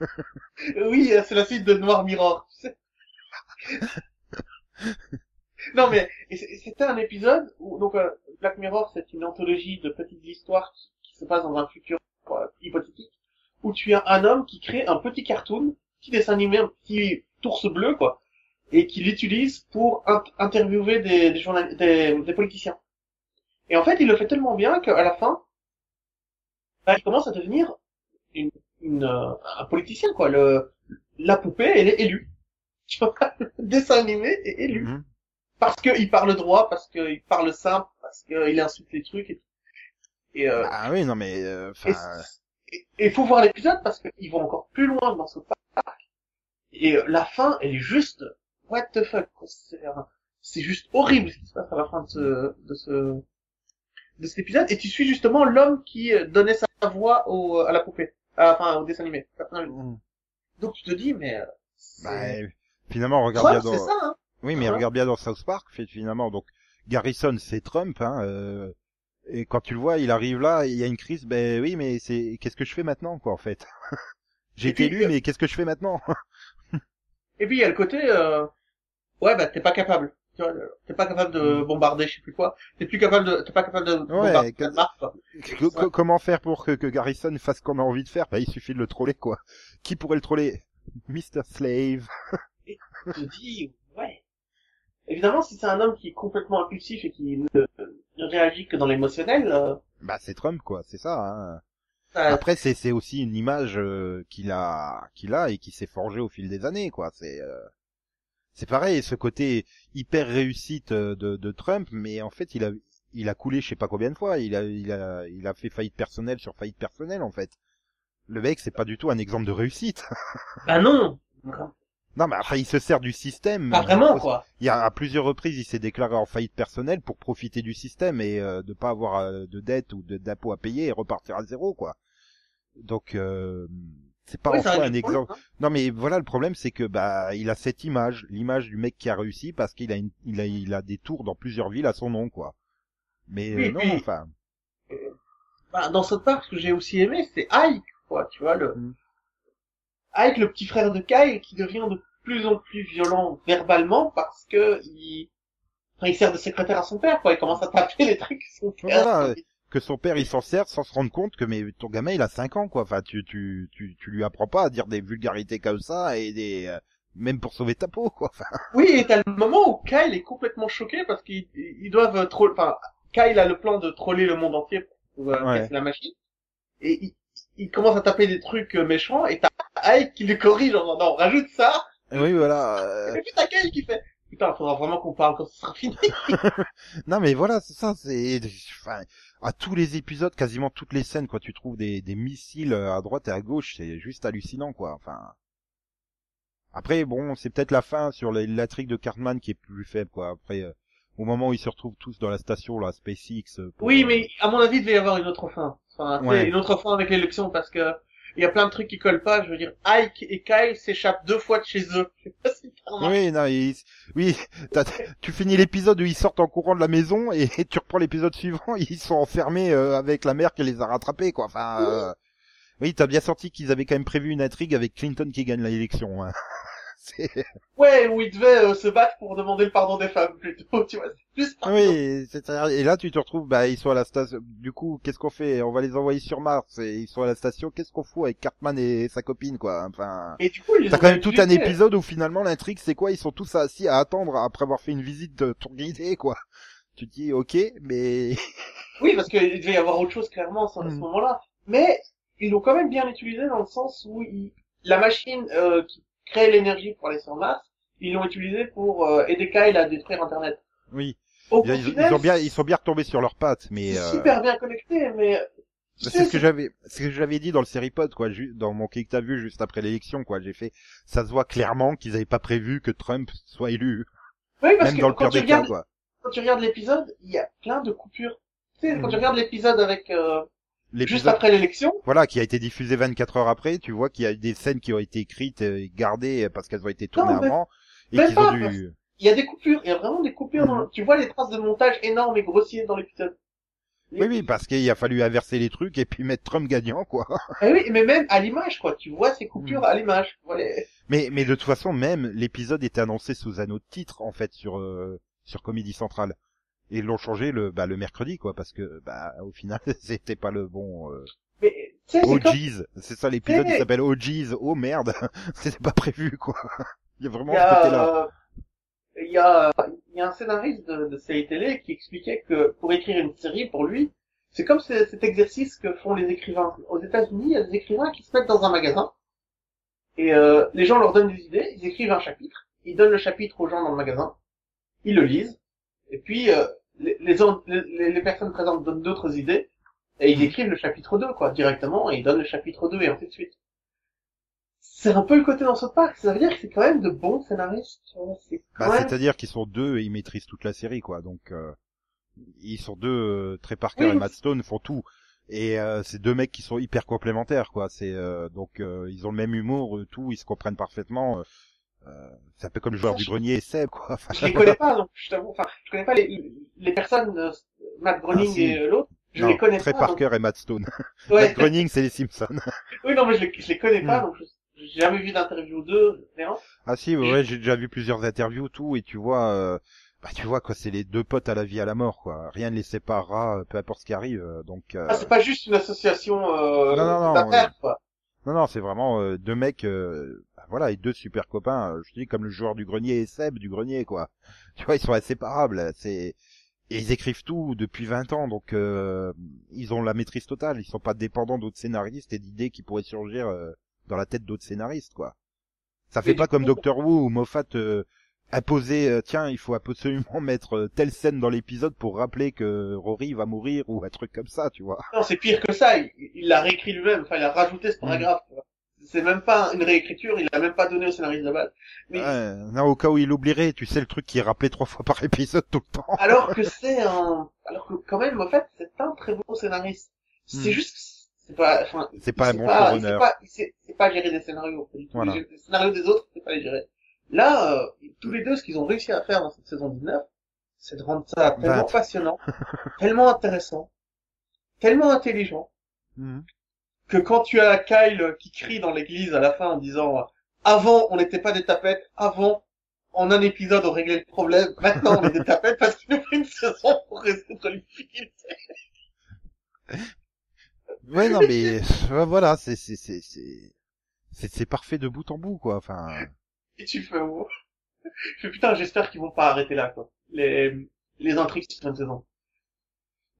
Oui, euh, c'est la suite de Noir Mirror. non mais c'était un épisode où donc euh, Black Mirror c'est une anthologie de petites histoires qui, se passe dans un futur euh, hypothétique où tu as un homme qui crée un petit cartoon, petit dessin animé, un petit ours bleu quoi, et qui l'utilise pour int- interviewer des des, des des politiciens. Et en fait, il le fait tellement bien qu'à la fin, bah, il commence à devenir une, une, euh, un politicien, quoi. Le, la poupée, elle est élue. Tu vois, le dessin animé est élu. Mhm. Parce qu'il parle droit, parce qu'il parle simple, parce qu'il insulte les trucs et tout. Et, euh, Ah oui non mais euh, il faut voir l'épisode parce qu'ils vont encore plus loin dans ce parc. Et euh, la fin, elle est juste, what the fuck, quoi. C'est, juste horrible ce qui se passe à la fin de ce, de ce, de cet épisode. Et tu suis justement l'homme qui euh, donnait sa voix au, à la poupée. Ah, enfin, au dessin animé. Mhm. Donc tu te dis, mais, euh, bah, finalement regarde bien dans ça, hein. Oui, mais Voilà. regarde bien dans South Park, fait finalement. Donc Garrison, c'est Trump, hein. euh, et quand tu le vois, il arrive là, il y a une crise. Ben oui, mais c'est qu'est-ce que je fais maintenant, quoi, en fait? J'ai été élu, euh, mais qu'est-ce que je fais maintenant? Et puis il y a le côté, euh, ouais, bah t'es pas capable. T'es pas capable de bombarder, je sais plus quoi. T'es plus capable de, t'es pas capable de bombarder marque, quoi. Co- co- Comment faire pour que, que Garrison fasse ce qu'on a envie de faire? Ben il suffit de le troller, quoi. Qui pourrait le troller? Mr. Slave. tu te dis, ouais. Évidemment, si c'est un homme qui est complètement impulsif et qui ne, ne réagit que dans l'émotionnel, euh, Bah c'est Trump, quoi. C'est ça. Hein. Après, c'est c'est aussi une image euh, qu'il a qu'il a et qui s'est forgée au fil des années, quoi. C'est euh, c'est pareil, ce côté hyper réussite euh, de, de Trump, mais en fait, il a il a coulé je sais pas combien de fois. Il a il a il a fait faillite personnelle sur faillite personnelle, en fait. Le mec, c'est pas du tout un exemple de réussite. bah non. non, mais après, il se sert du système. Pas vraiment, quoi. Il y a à plusieurs reprises, il s'est déclaré en faillite personnelle pour profiter du système et euh, de pas avoir euh, de dette ou de- d'impôts à payer et repartir à zéro, quoi. Donc, euh, c'est pas Oui, en soi un exemple. hein. Non, mais voilà, le problème, c'est que bah, il a cette image, l'image du mec qui a réussi parce qu'il a, une, il a, il a des tours dans plusieurs villes à son nom, quoi. Mais Oui, euh, non, puis- enfin, Bah, dans cette part, ce que j'ai aussi aimé, c'est Ike, quoi, tu vois, le, Mm. Ike, le petit frère de Kyle, qui devient de plus en plus violent verbalement parce que il, enfin, il sert de secrétaire à son père, quoi, il commence à taper les trucs que son père. voilà, que son père il s'en sert sans se rendre compte que mais ton gamin il a 5 ans, quoi. Enfin, tu, tu, tu, tu lui apprends pas à dire des vulgarités comme ça et des, euh, même pour sauver ta peau, quoi. Enfin, Oui, et t'as le moment où Kyle est complètement choqué parce qu'ils ils doivent troller, enfin, Kyle a le plan de troller le monde entier pour euh, Ouais. la machine. Et il, il commence à taper des trucs euh, méchants et t'as Ike qui le corrige en disant non, rajoute ça. oui, voilà. euh, Et puis t'as Kyle qui fait putain, faudra vraiment qu'on parle quand ce sera fini. Non mais voilà, c'est ça, c'est enfin à tous les épisodes, quasiment toutes les scènes, quoi. Tu trouves des, des missiles à droite et à gauche, c'est juste hallucinant, quoi. Enfin. Après, bon, c'est peut-être la fin sur la, la trick de Cartman qui est plus faible, quoi. Après, euh, au moment où ils se retrouvent tous dans la station, là, SpaceX. euh, pour, Oui, euh, mais à mon avis, il devait y avoir une autre fin. Enfin, Ouais. une autre fin avec l'élection parce que il y a plein de trucs qui collent pas. Je veux dire, Ike et Kyle s'échappent deux fois de chez eux. Oui, non, oui, tu finis l'épisode où ils sortent en courant de la maison et tu reprends l'épisode suivant, ils sont enfermés euh, avec la mère qui les a rattrapés, quoi. Enfin, euh, oui, t'as bien senti qu'ils avaient quand même prévu une intrigue avec Clinton qui gagne l'élection. Hein. Ouais, où ils devaient euh, se battre pour demander le pardon des femmes plutôt. Tu vois, c'est plus. oui, c'est et là tu te retrouves, bah ils sont à la station. Du coup, qu'est-ce qu'on fait? On va les envoyer sur Mars et ils sont à la station. Qu'est-ce qu'on fout avec Cartman et sa copine, quoi? Enfin. Et du coup, ils T'as quand même tout un épisode où finalement l'intrigue c'est quoi? Ils sont tous assis à attendre après avoir fait une visite de tour guidée quoi. Tu te dis ok, mais Oui, parce qu'il devait y avoir autre chose clairement à ce à ce Mm. moment-là. Mais ils l'ont quand même bien utilisé dans le sens où ils- la machine euh, qui crée l'énergie pour aller sur Mars, ils l'ont utilisé pour euh, aider Kyle à détruire Internet. oui, Au ils, ils final, ont bien, ils sont bien retombés sur leurs pattes, mais euh, super bien connecté, mais tu c'est ce que j'avais, ce que j'avais dit dans le Seripod quoi, dans mon clic t'as vu juste après l'élection quoi. J'ai fait, ça se voit clairement qu'ils avaient pas prévu que Trump soit élu, Oui, parce même que dans le quand pire tu des cas regardes, quoi. quand tu regardes l'épisode, il y a plein de coupures. Tu sais, quand Mm. tu regardes l'épisode avec euh, juste après l'élection, voilà, qui a été diffusé 24 heures après, tu vois qu'il y a des scènes qui ont été écrites et gardées parce qu'elles ont été tournées Non, mais- avant et qu'ils ont dû. il y a des coupures, il y a vraiment des coupures. Mm. Dans... Tu vois les traces de montage énormes et grossiers dans l'épisode. Oui, oui, parce qu'il a fallu inverser les trucs et puis mettre Trump gagnant, quoi. Eh oui, mais même à l'image, quoi. Tu vois ces coupures Mm. à l'image. Voilà. Mais, mais de toute façon, même l'épisode était annoncé sous un autre titre, en fait, sur euh, sur Comédie Centrale. Et ils l'ont changé le bah le mercredi, quoi, parce que bah au final, c'était pas le bon. Euh... Mais Oh comme... jeez, c'est ça l'épisode, il s'appelle Oh jeez, oh merde, c'était pas prévu, quoi. Il y a vraiment Il y ce côté-là. a, euh, il y a, il y a un scénariste de, de série télé qui expliquait que pour écrire une série, pour lui, c'est comme ce- cet exercice que font les écrivains. Aux États-Unis, il y a des écrivains qui se mettent dans un magasin et euh, les gens leur donnent des idées, ils écrivent un chapitre, ils donnent le chapitre aux gens dans le magasin, ils le lisent, et puis euh, les, les, autres- les, les personnes présentes donnent d'autres idées et ils écrivent le chapitre 2, quoi, directement, et ils donnent le chapitre 2 et ainsi de suite. C'est un peu le côté dans ce parc, ça veut dire que c'est quand même de bons scénaristes, c'est Bah, même... c'est-à-dire qu'ils sont deux et ils maîtrisent toute la série, quoi. Donc euh, ils sont deux, euh, Trey Parker Oui, et Matt Stone font tout. Et euh, c'est deux mecs qui sont hyper complémentaires, quoi. C'est euh, donc euh, ils ont le même humour, euh, tout, ils se comprennent parfaitement. Euh, c'est un peu comme le joueur Ça, du grenier et Seb, quoi. Enfin, Je les connais pas, donc je t'avoue, enfin, je connais pas les, les personnes de Matt Groening Ah, si. et euh, l'autre, je non, les connais Trey pas. donc- Parker et Matt Stone. Ouais. Matt Groening, c'est les Simpsons. Oui, non, mais je les, je les connais pas, Hmm. donc je- j'ai jamais vu d'interview d'eux, rien. ah si, ouais, j'ai déjà vu plusieurs interviews, tout, et tu vois, euh, bah tu vois quoi, c'est les deux potes à la vie à la mort, quoi. Rien ne les séparera, euh, peu importe ce qui arrive. donc. euh, Ah, c'est pas juste une association euh, Non, non, non, quoi. Non, non, c'est vraiment euh, deux mecs, euh, bah, voilà, et deux super copains. euh, je te dis comme le joueur du grenier et Seb du grenier, quoi. Tu vois, ils sont inséparables. C'est et ils écrivent tout depuis 20 ans, donc euh, ils ont la maîtrise totale. Ils sont pas dépendants d'autres scénaristes et d'idées qui pourraient surgir euh, dans la tête d'autres scénaristes, quoi. Ça fait pas comme Doctor Who ou Moffat imposer, euh, tiens, il faut absolument mettre euh, telle scène dans l'épisode pour rappeler que Rory va mourir ou un truc comme ça, tu vois. Non, c'est pire que ça, il l'a réécrit lui-même, enfin, il a rajouté ce Hmm. paragraphe, vois. C'est même pas une réécriture, il l'a même pas donné au scénariste de base. Mais Ouais, non, au cas où il oublierait, tu sais le truc qui est rappelé trois fois par épisode tout le temps. alors que c'est un, alors que quand même, en fait, c'est un très bon scénariste. C'est Hmm. juste, que c'est pas, enfin, C'est pas un bon showrunner. sait pas, c'est pas gérer des scénarios. Voilà. Les, les scénarios des autres, c'est pas les gérer. Là, euh, tous les deux, ce qu'ils ont réussi à faire dans cette saison 19, c'est de rendre ça tellement 20. passionnant, tellement intéressant, tellement intelligent, Mhm. que quand tu as Kyle qui crie dans l'église à la fin en disant avant on n'était pas des tapettes, avant en un épisode on réglait le problème, maintenant on est des tapettes parce qu'il nous faut une saison pour résoudre les difficultés. Ouais, non, mais voilà, c'est c'est c'est c'est c'est c'est parfait de bout en bout, quoi. Enfin, Et tu fais oh. Je fais putain j'espère qu'ils vont pas arrêter là quoi. Les les intrigues sur une saison.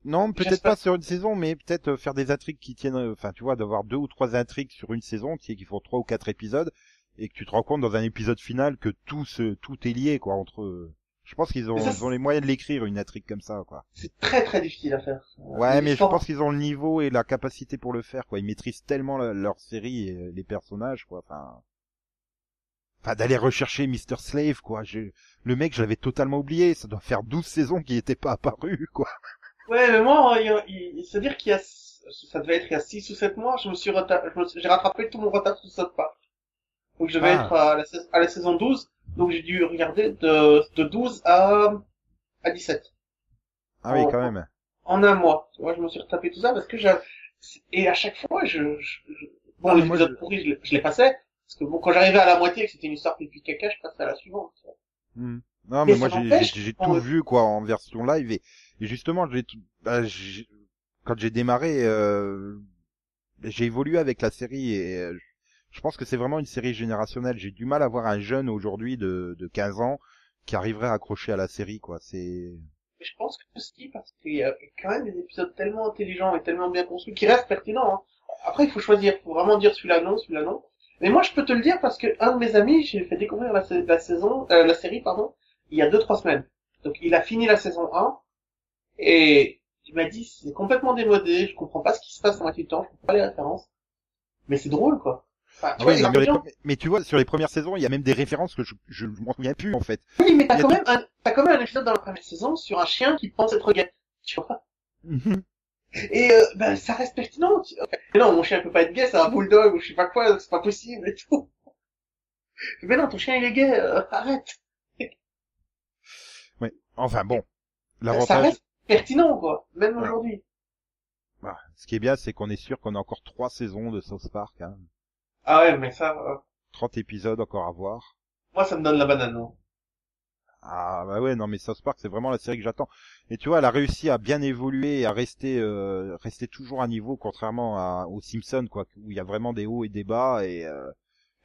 non, peut-être pas sur une saison, mais peut-être euh, faire des intrigues qui tiennent. euh, Enfin, tu vois, d'avoir deux ou trois intrigues sur une saison, qui qui font trois ou quatre épisodes, et que tu te rends compte dans un épisode final que tout se tout est lié, quoi, entre. euh, Je pense qu'ils ont, ça, ils ont les moyens de l'écrire une intrigue comme ça, quoi. C'est très très difficile à faire. Ouais, mais je pense qu'ils ont le niveau et la capacité pour le faire, quoi. Ils maîtrisent tellement la- leur série et euh, les personnages, quoi. Enfin, enfin d'aller rechercher Mr. Slave, quoi. Je... Le mec, je l'avais totalement oublié. Ça doit faire 12 saisons qu'il était pas apparu, quoi. Ouais, mais moi, c'est-à-dire qu'il y a, ça devait être il y a 6 ou 7 mois, je me suis reta- je me suis- j'ai rattrapé tout mon retard sur South Park. Donc je vais Ah. être à la, sais- à la saison 12, donc j'ai dû regarder de, de 12 à, à 17. Ah oui, quand même. En un mois. Vois, je me suis retapé tout ça parce que j'ai, et à chaque fois, je, je, je- bon, Ah, moi, épisodes je- les- je les passais, parce que bon, quand j'arrivais à la moitié que c'était une histoire pipi caca, je passais à la suivante. Hmm. Non, Mais mais moi, j'ai- tout vu, quoi, en version live et, et justement, j'ai tout, bah, j'ai- quand j'ai démarré, euh, j'ai évolué avec la série et euh, je pense que c'est vraiment une série générationnelle. J'ai du mal à voir un jeune aujourd'hui de, de 15 ans qui arriverait à accrocher à la série, quoi. C'est, je pense que si, parce qu'il y a quand même des épisodes tellement intelligents et tellement bien construits qui restent pertinents. Hein. Après, il faut choisir. Il faut vraiment dire celui-là non, celui-là non. Mais moi, je peux te le dire parce que un de mes amis, j'ai fait découvrir la, sa- la saison, euh, la série, pardon, il y a deux trois semaines. Donc, il a fini la saison 1 et il m'a dit c'est complètement démodé. Je comprends pas ce qui se passe dans moitié du temps. Je comprends pas les références. Mais c'est drôle, quoi. Enfin, tu Ah vois, a non, mais, les tu vois, sur les premières saisons, il y a même des références que je, je m'en souviens plus, en fait. Oui, mais t'as quand même un, t'as quand même un épisode dans la première saison sur un chien qui pense être gay. Tu vois Et euh, ben, ça reste pertinent. Mais non, mon chien peut pas être gay, c'est un bulldog ou je sais pas quoi, c'est pas possible et tout. Mais non, ton chien il est gay, euh, arrête. Ouais. Enfin bon. Ça L'avantage, reste pertinent, quoi, même Ouais. aujourd'hui. bah, ce qui est bien, c'est qu'on est sûr qu'on a encore trois saisons de South Park, hein. Ah ouais, mais ça, euh, 30 épisodes encore à voir. moi ça me donne la banane. Ah bah ouais non mais South Park c'est vraiment la série que j'attends. Et tu vois elle a réussi à bien évoluer et à rester euh, rester toujours à niveau contrairement à, aux Simpsons quoi où il y a vraiment des hauts et des bas et euh,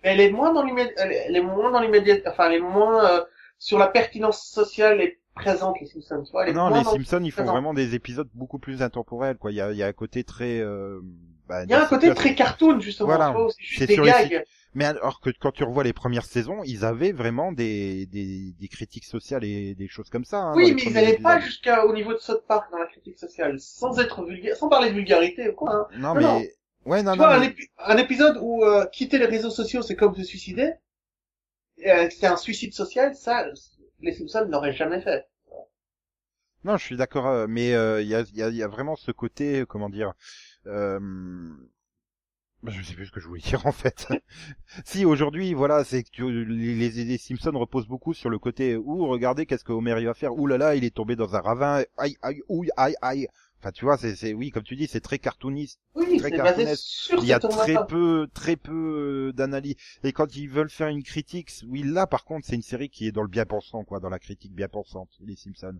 elle est moins dans l'immédiat, elle, est- moins dans l'immédiat, enfin elle est moins euh, sur la pertinence sociale et présente les Simpsons, tu vois. Elle est non moins les Simpsons ils font vraiment des épisodes beaucoup plus intemporels quoi. Il y a il y a un côté très euh, bah, Il y a un côté très cartoon justement, Voilà. c'est juste des gags. Mais alors que quand tu revois les premières saisons, ils avaient vraiment des, des, des critiques sociales et des choses comme ça. hein, Oui, mais ils n'allaient pas jusqu'au niveau de South Park dans la critique sociale, sans être vulgaire, sans parler de vulgarité ou quoi. Hein. Non, Non, mais non. ouais non tu non. vois, un, mais- épi- un épisode où euh, quitter les réseaux sociaux, c'est comme se suicider, euh, c'est un suicide social, ça, les Simpsons n'auraient jamais fait. Non, je suis d'accord, euh, mais euh, il y, a, y, a, y a vraiment ce côté, euh, comment dire, euh, bah, je sais plus ce que je voulais dire en fait. si aujourd'hui, voilà, c'est que tu- les, les, Simpsons reposent beaucoup sur le côté ouh, regardez qu'est-ce que Homer il va faire, ouh là là, il est tombé dans un ravin, aïe aïe ouille aïe aïe. Enfin, tu vois, c'est c'est oui, comme tu dis, c'est très cartooniste. Oui, très sur Il y a très peu, très peu euh, d'analyse. Et quand ils veulent faire une critique, oui, là, par contre, c'est une série qui est dans le bien pensant, quoi, dans la critique bien pensante, les Simpsons.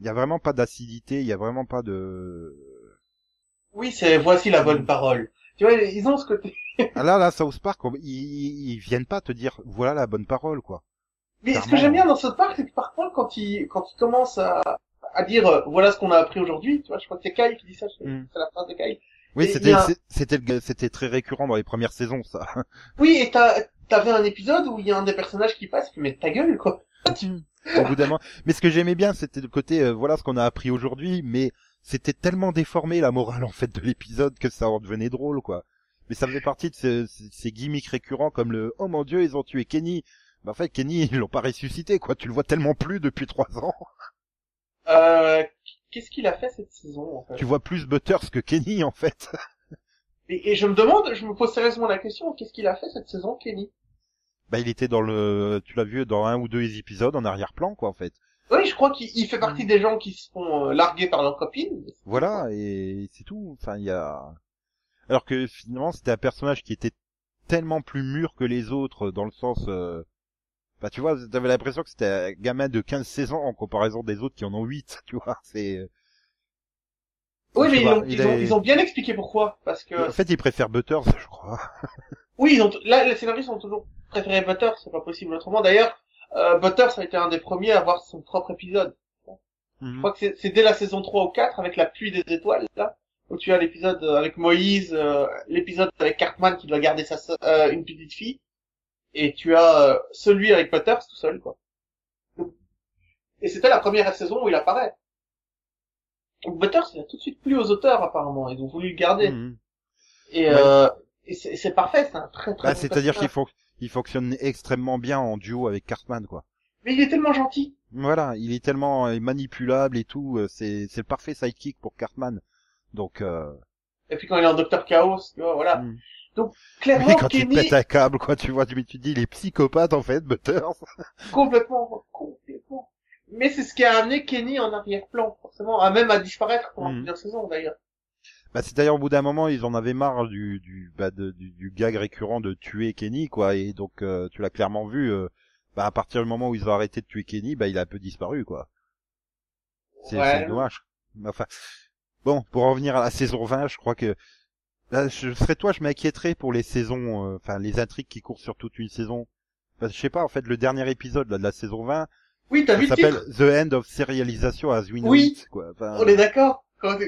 Il y a vraiment pas d'acidité, il y a vraiment pas de. Oui, c'est voici la bonne parole. Tu vois, ils ont ce côté. Ah là, là, South Park, ils, ils viennent pas te dire, voilà la bonne parole, quoi. Mais ce que j'aime bien dans South Park, c'est que parfois, quand ils, quand ils commencent à, à dire, euh, voilà ce qu'on a appris aujourd'hui, tu vois, je crois que c'est Kyle qui dit ça, c'est Mm. c'est la phrase de Kyle. Oui, c'était, a- c'était, c'était très récurrent dans les premières saisons, ça. Oui, et t'as, t'avais un épisode où il y a un des personnages qui passe, qui met ta gueule, quoi. Au bout d'un moment. Mais ce que j'aimais bien, c'était le côté, euh, voilà ce qu'on a appris aujourd'hui, mais c'était tellement déformé la morale en fait de l'épisode que ça en devenait drôle, quoi. Mais ça faisait partie de ces, gimmicks récurrents comme le oh mon dieu ils ont tué Kenny. Bah en fait Kenny ils l'ont pas ressuscité quoi. Tu le vois tellement plus depuis trois ans. Euh, qu'est-ce qu'il a fait cette saison, en fait? Tu vois plus Butters que Kenny en fait. Et, et je me demande, je me pose sérieusement la question, qu'est-ce qu'il a fait cette saison, Kenny? Bah il était dans le, tu l'as vu dans un ou deux épisodes en arrière-plan quoi en fait. Oui, je crois qu'il il fait partie des gens qui se font euh, larguer par leurs copines. Voilà, et c'est tout. Enfin, il y a... Alors que finalement, c'était un personnage qui était tellement plus mûr que les autres, dans le sens... Euh... Bah, tu vois, t'avais l'impression que c'était un gamin de 15-16 ans en comparaison des autres qui en ont 8, tu vois. C'est... Oui, Je mais ils, ont, il ils, ont, ils ont bien expliqué pourquoi. Parce que, En fait, il préfère Butters, je crois. oui, ils ont, là, les scénaristes ont toujours préféré Butter, c'est pas possible autrement. D'ailleurs, euh, Butter, ça a été un des premiers à avoir son propre épisode. Je crois que c'est- c'est dès la saison 3 ou 4, avec la pluie des étoiles, là, où tu as l'épisode euh, avec Moïse, euh, l'épisode avec Cartman qui doit garder sa euh, une petite fille, et tu as euh, celui avec Butters tout seul, quoi. Et c'était la première saison où il apparaît. Donc Butters, il a tout de suite plu aux auteurs, apparemment. Ils ont voulu le garder. Mhm. Et, Ouais. euh, et c'est c'est parfait, c'est un très très Bah, bon C'est-à-dire qu'il faut, il fonctionne extrêmement bien en duo avec Cartman, quoi. Mais il est tellement gentil. Voilà, il est tellement euh, manipulable et tout. euh, C'est, c'est le parfait sidekick pour Cartman. Donc, euh, Et puis quand il est en Docteur Chaos, tu vois, voilà. Mm. Donc, mais clairement, quand il Kenny, pète un câble, quoi, tu vois, tu, tu te dis, il est psychopathe en fait, Butters. complètement, complètement. Mais c'est ce qui a amené Kenny en arrière-plan, forcément, à même à disparaître pendant Mhm. plusieurs saisons, d'ailleurs. Bah, c'est d'ailleurs au bout d'un moment, ils en avaient marre du du bah, de- du, du gag récurrent de tuer Kenny, quoi. Et donc, euh, tu l'as clairement vu. euh, bah, à partir du moment où ils ont arrêté de tuer Kenny, bah, il a un peu disparu, quoi. C'est Ouais. dommage. Enfin, bon, pour revenir à la saison 20, je crois que là, je serais toi, je m'inquiéterais pour les saisons, euh, enfin les intrigues qui courent sur toute une saison. Bah, je sais pas, en fait, le dernier épisode là, de la saison 20, Oui, t'as vu le s'appelle? The End of Serialization as We Know Oui. It, quoi. Enfin, On est d'accord?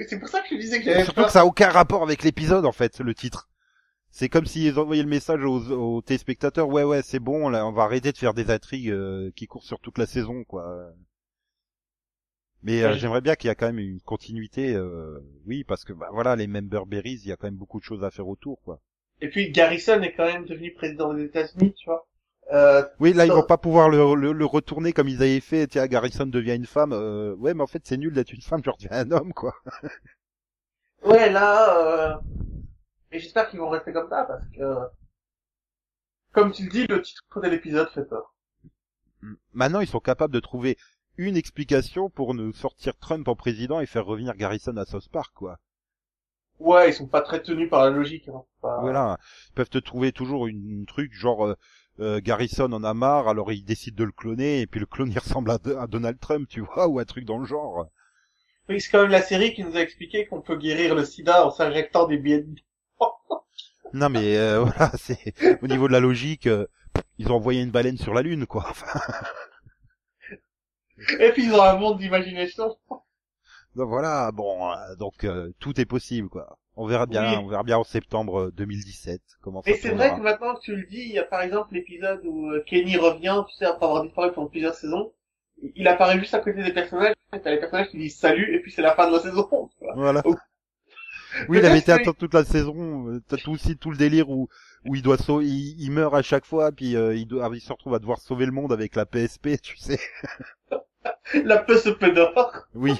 C'est pour ça que je disais que j'avais Surtout peur. que ça a aucun rapport avec l'épisode en fait, le titre. C'est comme s'ils envoyaient le message aux, aux téléspectateurs, ouais ouais c'est bon, là on va arrêter de faire des intrigues euh, qui courent sur toute la saison quoi. Mais euh, j'aimerais bien qu'il y a quand même une continuité, euh, oui parce que bah, voilà les member berries, il y a quand même beaucoup de choses à faire autour quoi. Et puis Garrison est quand même devenu président des États-Unis, tu vois. Euh, Oui là ils vont pas pouvoir le, le, le retourner comme ils avaient fait, tiens Garrison devient une femme, euh, ouais mais en fait c'est nul d'être une femme, je redeviens un homme quoi. ouais, là, euh... et j'espère qu'ils vont rester comme ça parce que, comme tu le dis, le titre de l'épisode fait peur. Maintenant, ils sont capables de trouver une explication pour nous sortir Trump en président et faire revenir Garrison à South Park, quoi. Ouais, ils sont pas très tenus par la logique. Hein. Pas- Voilà. Ils peuvent te trouver toujours une, une truc genre euh, Garrison en a marre, alors il décide de le cloner et puis le clone il ressemble à, à Donald Trump, tu vois, ou un truc dans le genre. Oui, c'est quand même la série qui nous a expliqué qu'on peut guérir le sida en s'injectant des billets de... Non mais euh, voilà, c'est au niveau de la logique, euh, ils ont envoyé une baleine sur la lune, quoi. Enfin, Et puis ils ont un monde d'imagination. donc voilà, bon, donc tout est possible, quoi. On verra bien, Oui. on verra bien en septembre euh, 2017 comment ça Et c'est vrai que maintenant que tu le dis, il y a par exemple l'épisode où euh, Kenny revient, tu sais, après avoir disparu pendant plusieurs saisons. Il apparaît juste à côté des personnages, t'as les personnages qui disent salut, et puis c'est la fin de la saison. Voilà. Oui, il avait été atteint toute la saison. euh, T'as tout aussi tout le délire où où il doit sauver, il, il meurt à chaque fois, puis euh, il, doit, il se retrouve à devoir sauver le monde avec la PSP, tu sais. La PSP d'or. Oui.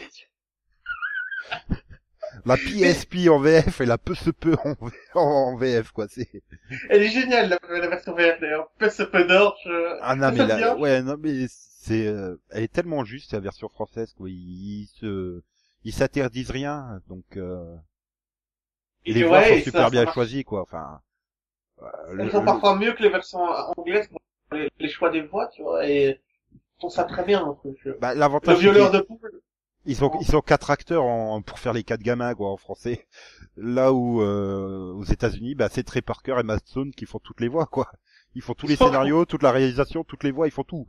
La PSP en VF et la PSP en, V- en VF, quoi. C'est. Elle est géniale, la, la version VR d'ailleurs. PSP d'or, je... Ah non mais bien. ouais, non mais c'est, euh, elle est tellement juste la version française, quoi. Ils, ils se, ils s'interdisent rien, donc. Euh... Et les ouais, voix sont ça, super ça bien marche. choisies, quoi. Enfin. euh, le- Elles sont le- parfois mieux que les versions anglaises pour les, les choix des voix, tu vois, et ils font ça très bien. Donc, je- Bah, Le l'avantage. c'est violeur de poule. Ils sont, ils sont quatre acteurs en, pour faire les quatre gamins, quoi, en français. Là où, euh, aux États-Unis, bah, c'est Trey Parker et Matt Stone qui font toutes les voix, quoi. Ils font tous les scénarios, toute la réalisation, toutes les voix, ils font tout.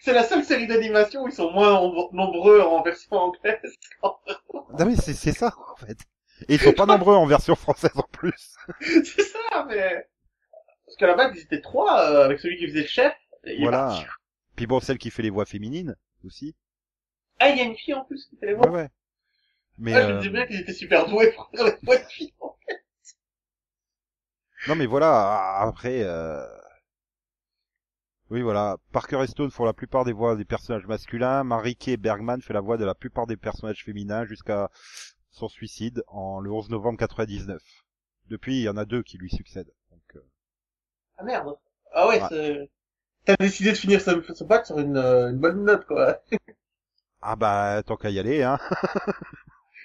C'est la seule série d'animation où ils sont moins nom- nombreux en version anglaise. Non, mais c'est, c'est ça, en fait. Et ils sont pas nombreux en version française en plus. c'est ça, mais... Parce qu'à la base, ils étaient trois, euh, avec celui qui faisait le chef. et Voilà. Puis bon, celle qui fait les voix féminines, aussi. Ah, il y a une fille en plus qui fait les Ouais, voix. ouais. Mais, Ah, je me euh, disais bien qu'ils étaient super doués pour faire les voix de filles. non, mais voilà, après, euh... Oui, voilà. Parker et Stone font la plupart des voix des personnages masculins. Marike Bergman fait la voix de la plupart des personnages féminins jusqu'à son suicide en le 11 novembre 99. Depuis, il y en a deux qui lui succèdent. Donc, euh, Ah merde. Ah ouais, Ouais. c'est... T'as décidé de finir ce, ce bac sur une, euh, une bonne note, quoi. Ah bah, tant qu'à y aller, hein.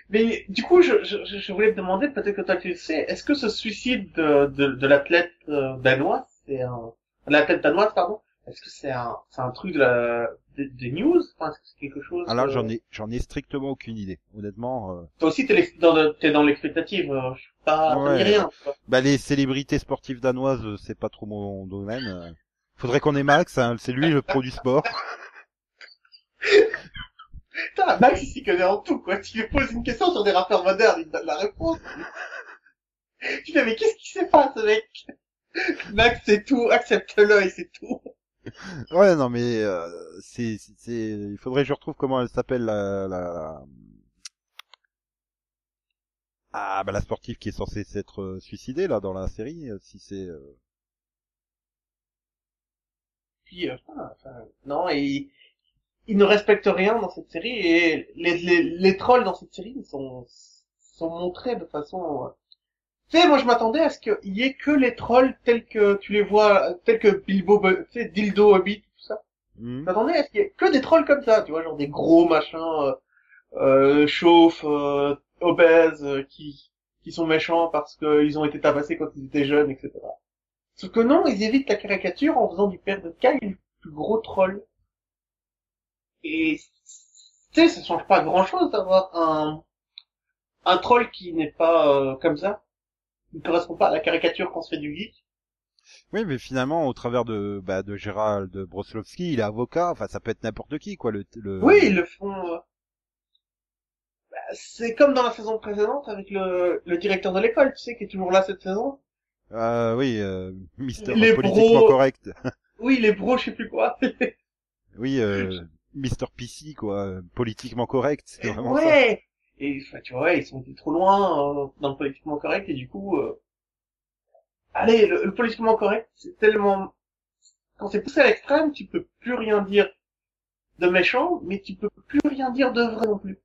Mais du coup, je, je, je voulais te demander, peut-être que toi tu le sais, est-ce que ce suicide de, de, de l'athlète euh, danois, c'est un... L'athlète danoise, pardon, est-ce que c'est un, c'est un truc de la, des, des news? Enfin, est-ce que c'est quelque chose... Alors, euh, j'en ai, j'en ai strictement aucune idée. Honnêtement, euh, Toi aussi, t'es dans, le- t'es dans l'expectative, euh, je suis pas... ça Ouais. rien. quoi. bah, les célébrités sportives danoises, euh, c'est pas trop mon domaine. Faudrait qu'on ait Max, hein, c'est lui le pro du sport. Putain, Max, il s'y connaît en tout, quoi. Tu lui poses une question sur des rappeurs modernes, il te donne la réponse. tu fais, mais qu'est-ce qui se passe, mec? Max, c'est tout, accepte-le et c'est tout. Ouais, non, mais euh, c'est, c'est, il faudrait que je retrouve comment elle s'appelle la, la, la- Ah, bah la sportive qui est censée s'être euh, suicidée là dans la série, euh, si c'est. euh, Puis, euh, enfin, enfin, non, et ils ne respectent rien dans cette série et les, les, les trolls dans cette série ils sont sont montrés de façon. euh, Tu sais, moi je m'attendais à ce qu'il y ait que les trolls tels que tu les vois, tels que Bilbo, tu sais, Dildo, Hobbit, tout ça. hmm. Je m'attendais à ce qu'il y ait que des trolls comme ça, tu vois, genre des gros machins euh, euh, chauffes, euh, obèses, euh, qui qui sont méchants parce qu'ils ont été tabassés quand ils étaient jeunes, etc. Sauf que non, ils évitent la caricature en faisant du père de Kyle le plus gros troll. Et tu sais, ça change pas grand chose d'avoir un un troll qui n'est pas euh, comme ça, qui ne correspond pas à la caricature qu'on se fait du geek. Oui, mais finalement, au travers de, bah, de Gérald Broslovski, il est avocat. Enfin, ça peut être n'importe qui, quoi. Le, le... Oui, ils le font. euh, bah, c'est comme dans la saison précédente avec le, le directeur de l'école, tu sais, qui est toujours là cette saison. Euh, oui, euh, Mister Les politiquement bros- correct. Oui, les bros, je sais plus quoi. oui, euh, Mister PC, quoi. Politiquement correct, vraiment ça. ouais. Et enfin, tu vois, ils sont trop loin euh, dans le politiquement correct et du coup, euh, allez, le, le politiquement correct, c'est tellement quand c'est poussé à l'extrême, tu peux plus rien dire de méchant, mais tu peux plus rien dire de vrai non plus.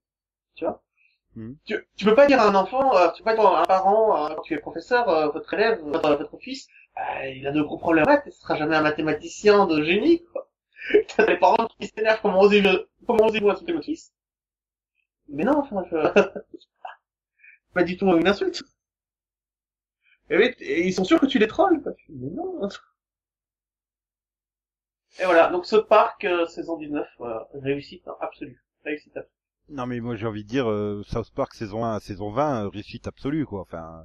Tu vois? Mhm. tu, tu peux pas dire à un enfant, euh, tu peux pas dire à un parent, euh, quand tu es professeur, euh, votre élève, votre, votre fils, euh, il a de gros problèmes en maths, ce sera jamais un mathématicien de génie. T'as des parents qui s'énervent, comment osez-vous, comment osez-vous insulter votre fils? Mais non, enfin, je... pas du tout une insulte. Et, oui, et ils sont sûrs que tu les trolls, quoi. Mais non. Et voilà, donc South Park, euh, saison 19, euh, réussite absolue. Réussite absolue. Non, mais moi, j'ai envie de dire, euh, South Park saison 1 à saison 20, euh, réussite absolue, quoi. Enfin,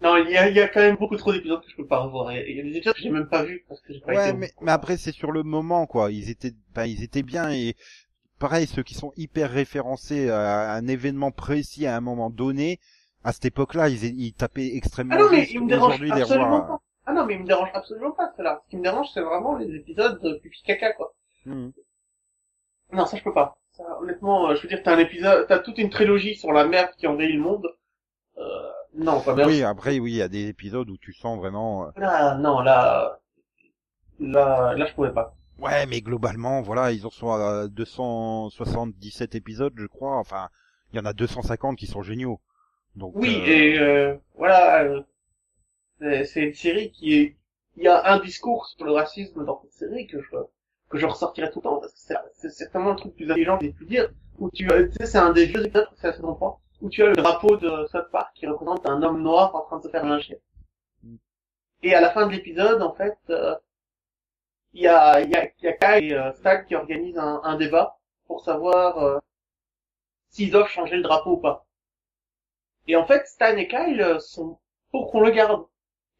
Non, il y a, il y a quand même beaucoup trop d'épisodes que je peux pas revoir. Il y a des épisodes que j'ai même pas vus parce que j'ai pas ouais, été... mais, mais après, c'est sur le moment, quoi. Ils étaient, ben, ils étaient bien et pareil, ceux qui sont hyper référencés à un événement précis à un moment donné, à cette époque-là, ils, ils tapaient extrêmement Ah non, mais il me dérange absolument pas. Ah non, mais il me dérange absolument pas, cela. Ce qui me dérange, c'est vraiment les épisodes de pipi caca, quoi. Mhm. Non, ça je peux pas. Ça, honnêtement, euh, je veux dire, t'as un épisode, t'as toute une trilogie sur la merde qui envahit le monde. Euh, non, pas. Oui, après, oui, il y a des épisodes où tu sens vraiment. euh, Là, non, là, là, là, je pouvais pas. Ouais, mais globalement, voilà, ils en sont à 277 épisodes, je crois. Enfin, il y en a 250 qui sont géniaux. Donc. Oui, euh, et euh, voilà, euh, c'est- une série qui est, il y a un discours sur le racisme dans cette série que je que je ressortirai tout le temps parce que c'est- certainement le truc le plus intelligent que j'ai pu dire. Où tu, tu sais, c'est un des vieux épisodes, c'est la saison 3, où tu as le drapeau de South Park qui représente un homme noir en train de se faire lyncher. Et à la fin de l'épisode, en fait, euh, il y a, y a, il y a Kyle et euh, Stan qui organisent un, un débat pour savoir euh, s'ils doivent changer le drapeau ou pas. Et en fait, Stan et Kyle sont pour qu'on le garde.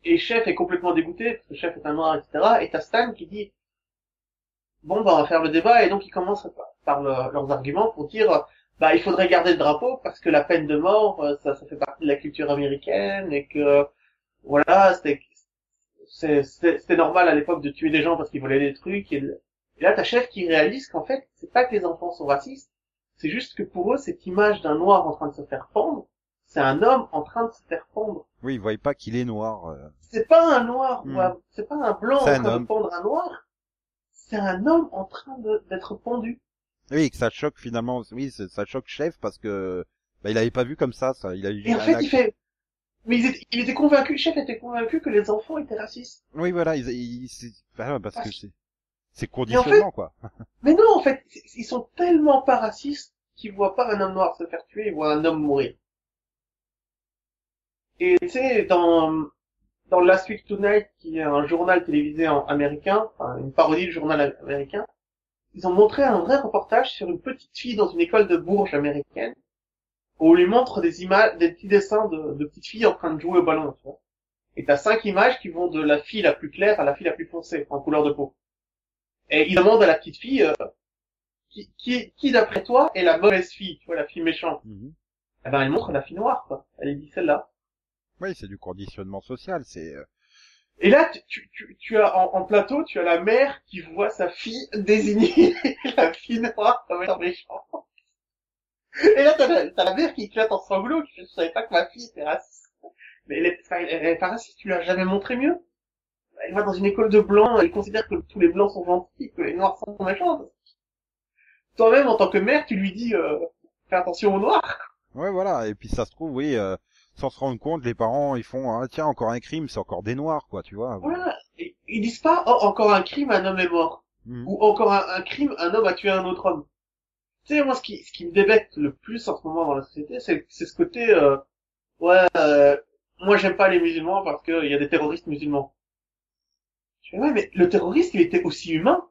Et Chef est complètement dégoûté, parce que Chef est un noir, etc. Et t'as Stan qui dit, bon, bah, on va faire le débat, et donc ils commencent par, par le- leurs arguments pour dire, bah, il faudrait garder le drapeau, parce que la peine de mort, euh, ça, ça fait partie de la culture américaine, et que, voilà, c'était, c'est- c'était c'était normal à l'époque de tuer des gens parce qu'ils volaient des trucs, et, là, t'as Chef qui réalise qu'en fait, c'est pas que les enfants sont racistes, c'est juste que pour eux, cette image d'un noir en train de se faire pendre, c'est un homme en train de se faire pendre. Oui, ils voient pas qu'il est noir. euh. C'est pas un noir, Hmm. c'est pas un blanc en train homme. de pendre un noir. C'est un homme en train d'être pendu. Oui, que ça choque finalement. Oui, ça choque Chef parce que bah, il avait pas vu comme ça. Ça, il a eu Et en fait, acte- il fait, mais il était, il était convaincu, chef était convaincu que les enfants étaient racistes. Oui, voilà, c'est- bah, parce que c'est c'est en conditionnement quoi. Mais non, en fait, ils sont tellement pas racistes qu'ils voient pas un homme noir se faire tuer, ils voient un homme mourir. Et tu sais, dans, dans Last Week Tonight, qui est un journal télévisé en américain, enfin, une parodie de journal am- américain, ils ont montré un vrai reportage sur une petite fille dans une école de Bourges américaine, où on lui montre des images, des petits dessins de, de petites filles en train de jouer au ballon, tu vois. Et t'as cinq images qui vont de la fille la plus claire à la fille la plus foncée, en couleur de peau. Et il demande à la petite fille, euh, qui, qui, qui d'après toi est la mauvaise fille, tu vois, la fille méchante. Mhm. Eh ben, elle montre la fille noire, quoi. Elle dit celle-là. Oui, c'est du conditionnement social. C'est euh, Et là, tu, tu, tu, as en, plateau, tu as la mère qui voit sa fille désigner la fille noire comme étant méchante. Et là, t'as la, la mère qui éclate en sanglots, qui fait, je savais pas que ma fille était raciste. Mais elle est, elle est pas raciste, tu l'as jamais montré mieux. Elle va dans une école de blancs, elle considère que tous les blancs sont gentils, que les noirs sont méchants. Toi-même, en tant que mère, tu lui dis, euh, fais attention aux noirs. Ouais, voilà. Et puis ça se trouve, oui, euh, sans se rendre compte, les parents, ils font, ah, tiens, encore un crime, c'est encore des noirs, quoi, tu vois. Voilà. Et ils disent pas, oh, encore un crime, un homme est mort. Mhm. Ou encore un, un crime, un homme a tué un autre homme. Tu sais, moi, ce qui, ce qui me débecte le plus en ce moment dans la société, c'est, c'est ce côté, euh, ouais, euh, moi j'aime pas les musulmans parce qu'il y a des terroristes musulmans. Je fais, ouais, mais le terroriste, il était aussi humain.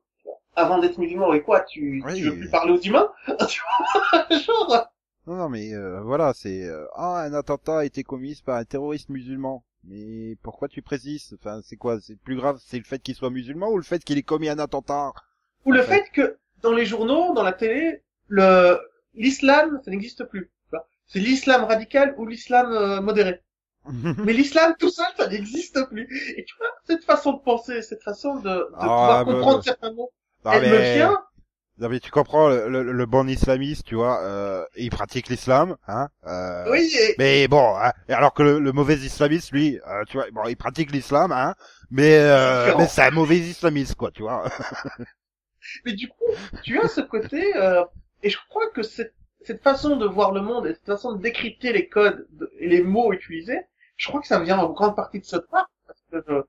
Avant d'être musulman, et quoi, tu, Oui. tu veux plus parler aux humains? tu vois, genre, Non, non, mais euh, voilà, c'est euh, ah un attentat a été commis par un terroriste musulman. Mais pourquoi tu précises? Enfin, c'est quoi C'est plus grave, c'est le fait qu'il soit musulman ou le fait qu'il ait commis un attentat? Ou le fait que dans les journaux, dans la télé, le l'islam, ça n'existe plus. C'est l'islam radical ou l'islam euh, modéré. Mais l'islam tout seul, ça n'existe plus. Et tu vois, cette façon de penser, cette façon de, de Ah, pouvoir bah, comprendre bah. certains mots, Non, elle me vient. Non, mais tu comprends le, le, le bon islamiste, tu vois, euh, il pratique l'islam, hein euh, Oui, et, Mais bon, hein, alors que le, le mauvais islamiste, lui, euh, tu vois, bon, il pratique l'islam, hein, mais euh, mais c'est un mauvais islamiste, quoi, tu vois. mais du coup, tu as ce côté, euh, et je crois que cette, cette façon de voir le monde et cette façon de décrypter les codes de- et les mots utilisés, je crois que ça vient en grande partie de ce part, parce que je...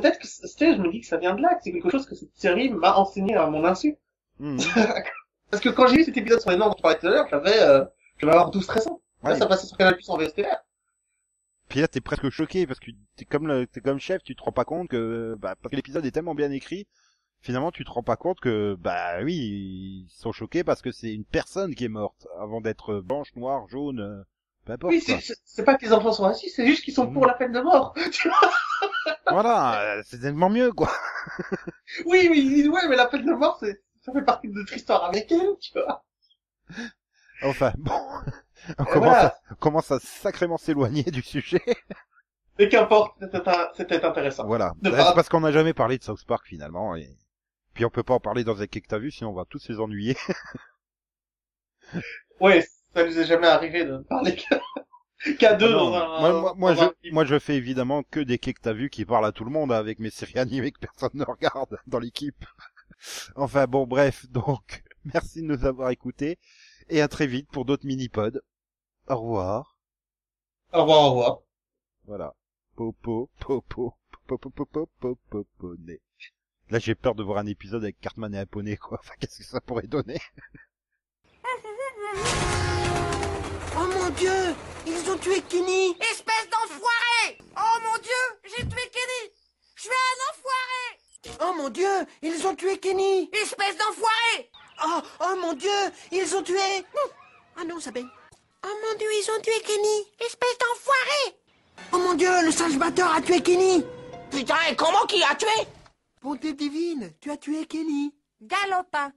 Peut-être que, tu je me dis que ça vient de là, que c'est quelque chose que cette série m'a enseigné à mon insu. Mhm. Parce que quand j'ai vu cet épisode sur les Noirs dont tu parlais tout à l'heure, j'avais, euh, je vais avoir 12 13 ans. Là, Ouais. ça passait sur Canal Plus en VSTR. Puis là, t'es presque choqué parce que t'es comme le, t'es comme chef, tu te rends pas compte que, bah, parce que l'épisode est tellement bien écrit, finalement, tu te rends pas compte que, bah oui, ils sont choqués parce que c'est une personne qui est morte avant d'être blanche, noire, jaune, euh, peu importe. Oui, c'est- pas que les enfants sont racistes, c'est juste qu'ils sont pour la peine de mort. Voilà, euh, c'est tellement mieux, quoi. oui, disent, ouais, mais la peine de mort, c'est, ça fait partie de notre histoire américaine, tu vois. Enfin, bon, on commence, voilà. à, on commence à sacrément s'éloigner du sujet. Mais qu'importe, c'était intéressant. Voilà. Bah, C'est parce qu'on n'a jamais parlé de South Park finalement, et puis on peut pas en parler dans un quai que t'as vu, sinon on va tous les ennuyer. Ouais, ça nous est jamais arrivé de parler qu'à deux Ah dans un... moi, moi, moi, dans un je, moi, je fais évidemment que des quais que t'as vu qui parlent à tout le monde avec mes séries animées que personne ne regarde dans l'équipe. enfin bon, bref, donc merci de nous avoir écoutés et à très vite pour d'autres mini-pods. Au revoir. Au revoir, au revoir. Voilà. Popo, popo, popo, popo, popo, popo, né. Là, j'ai peur de voir un épisode avec Cartman et un poney, quoi. Enfin, qu'est-ce que ça pourrait donner Oh mon dieu Ils ont tué Kenny. Espèce d'enfoiré. Oh mon dieu, j'ai tué Kenny. Je suis un enfoiré. Oh mon dieu Ils ont tué Kenny. Espèce d'enfoiré. Oh, oh mon dieu Ils ont tué. Ah non, ça baigne. Oh mon dieu, ils ont tué Kenny. Espèce d'enfoiré. Oh mon dieu, le singe batteur a tué Kenny. Putain, et comment qui a tué? Bonté divine, tu as tué Kenny. Galopin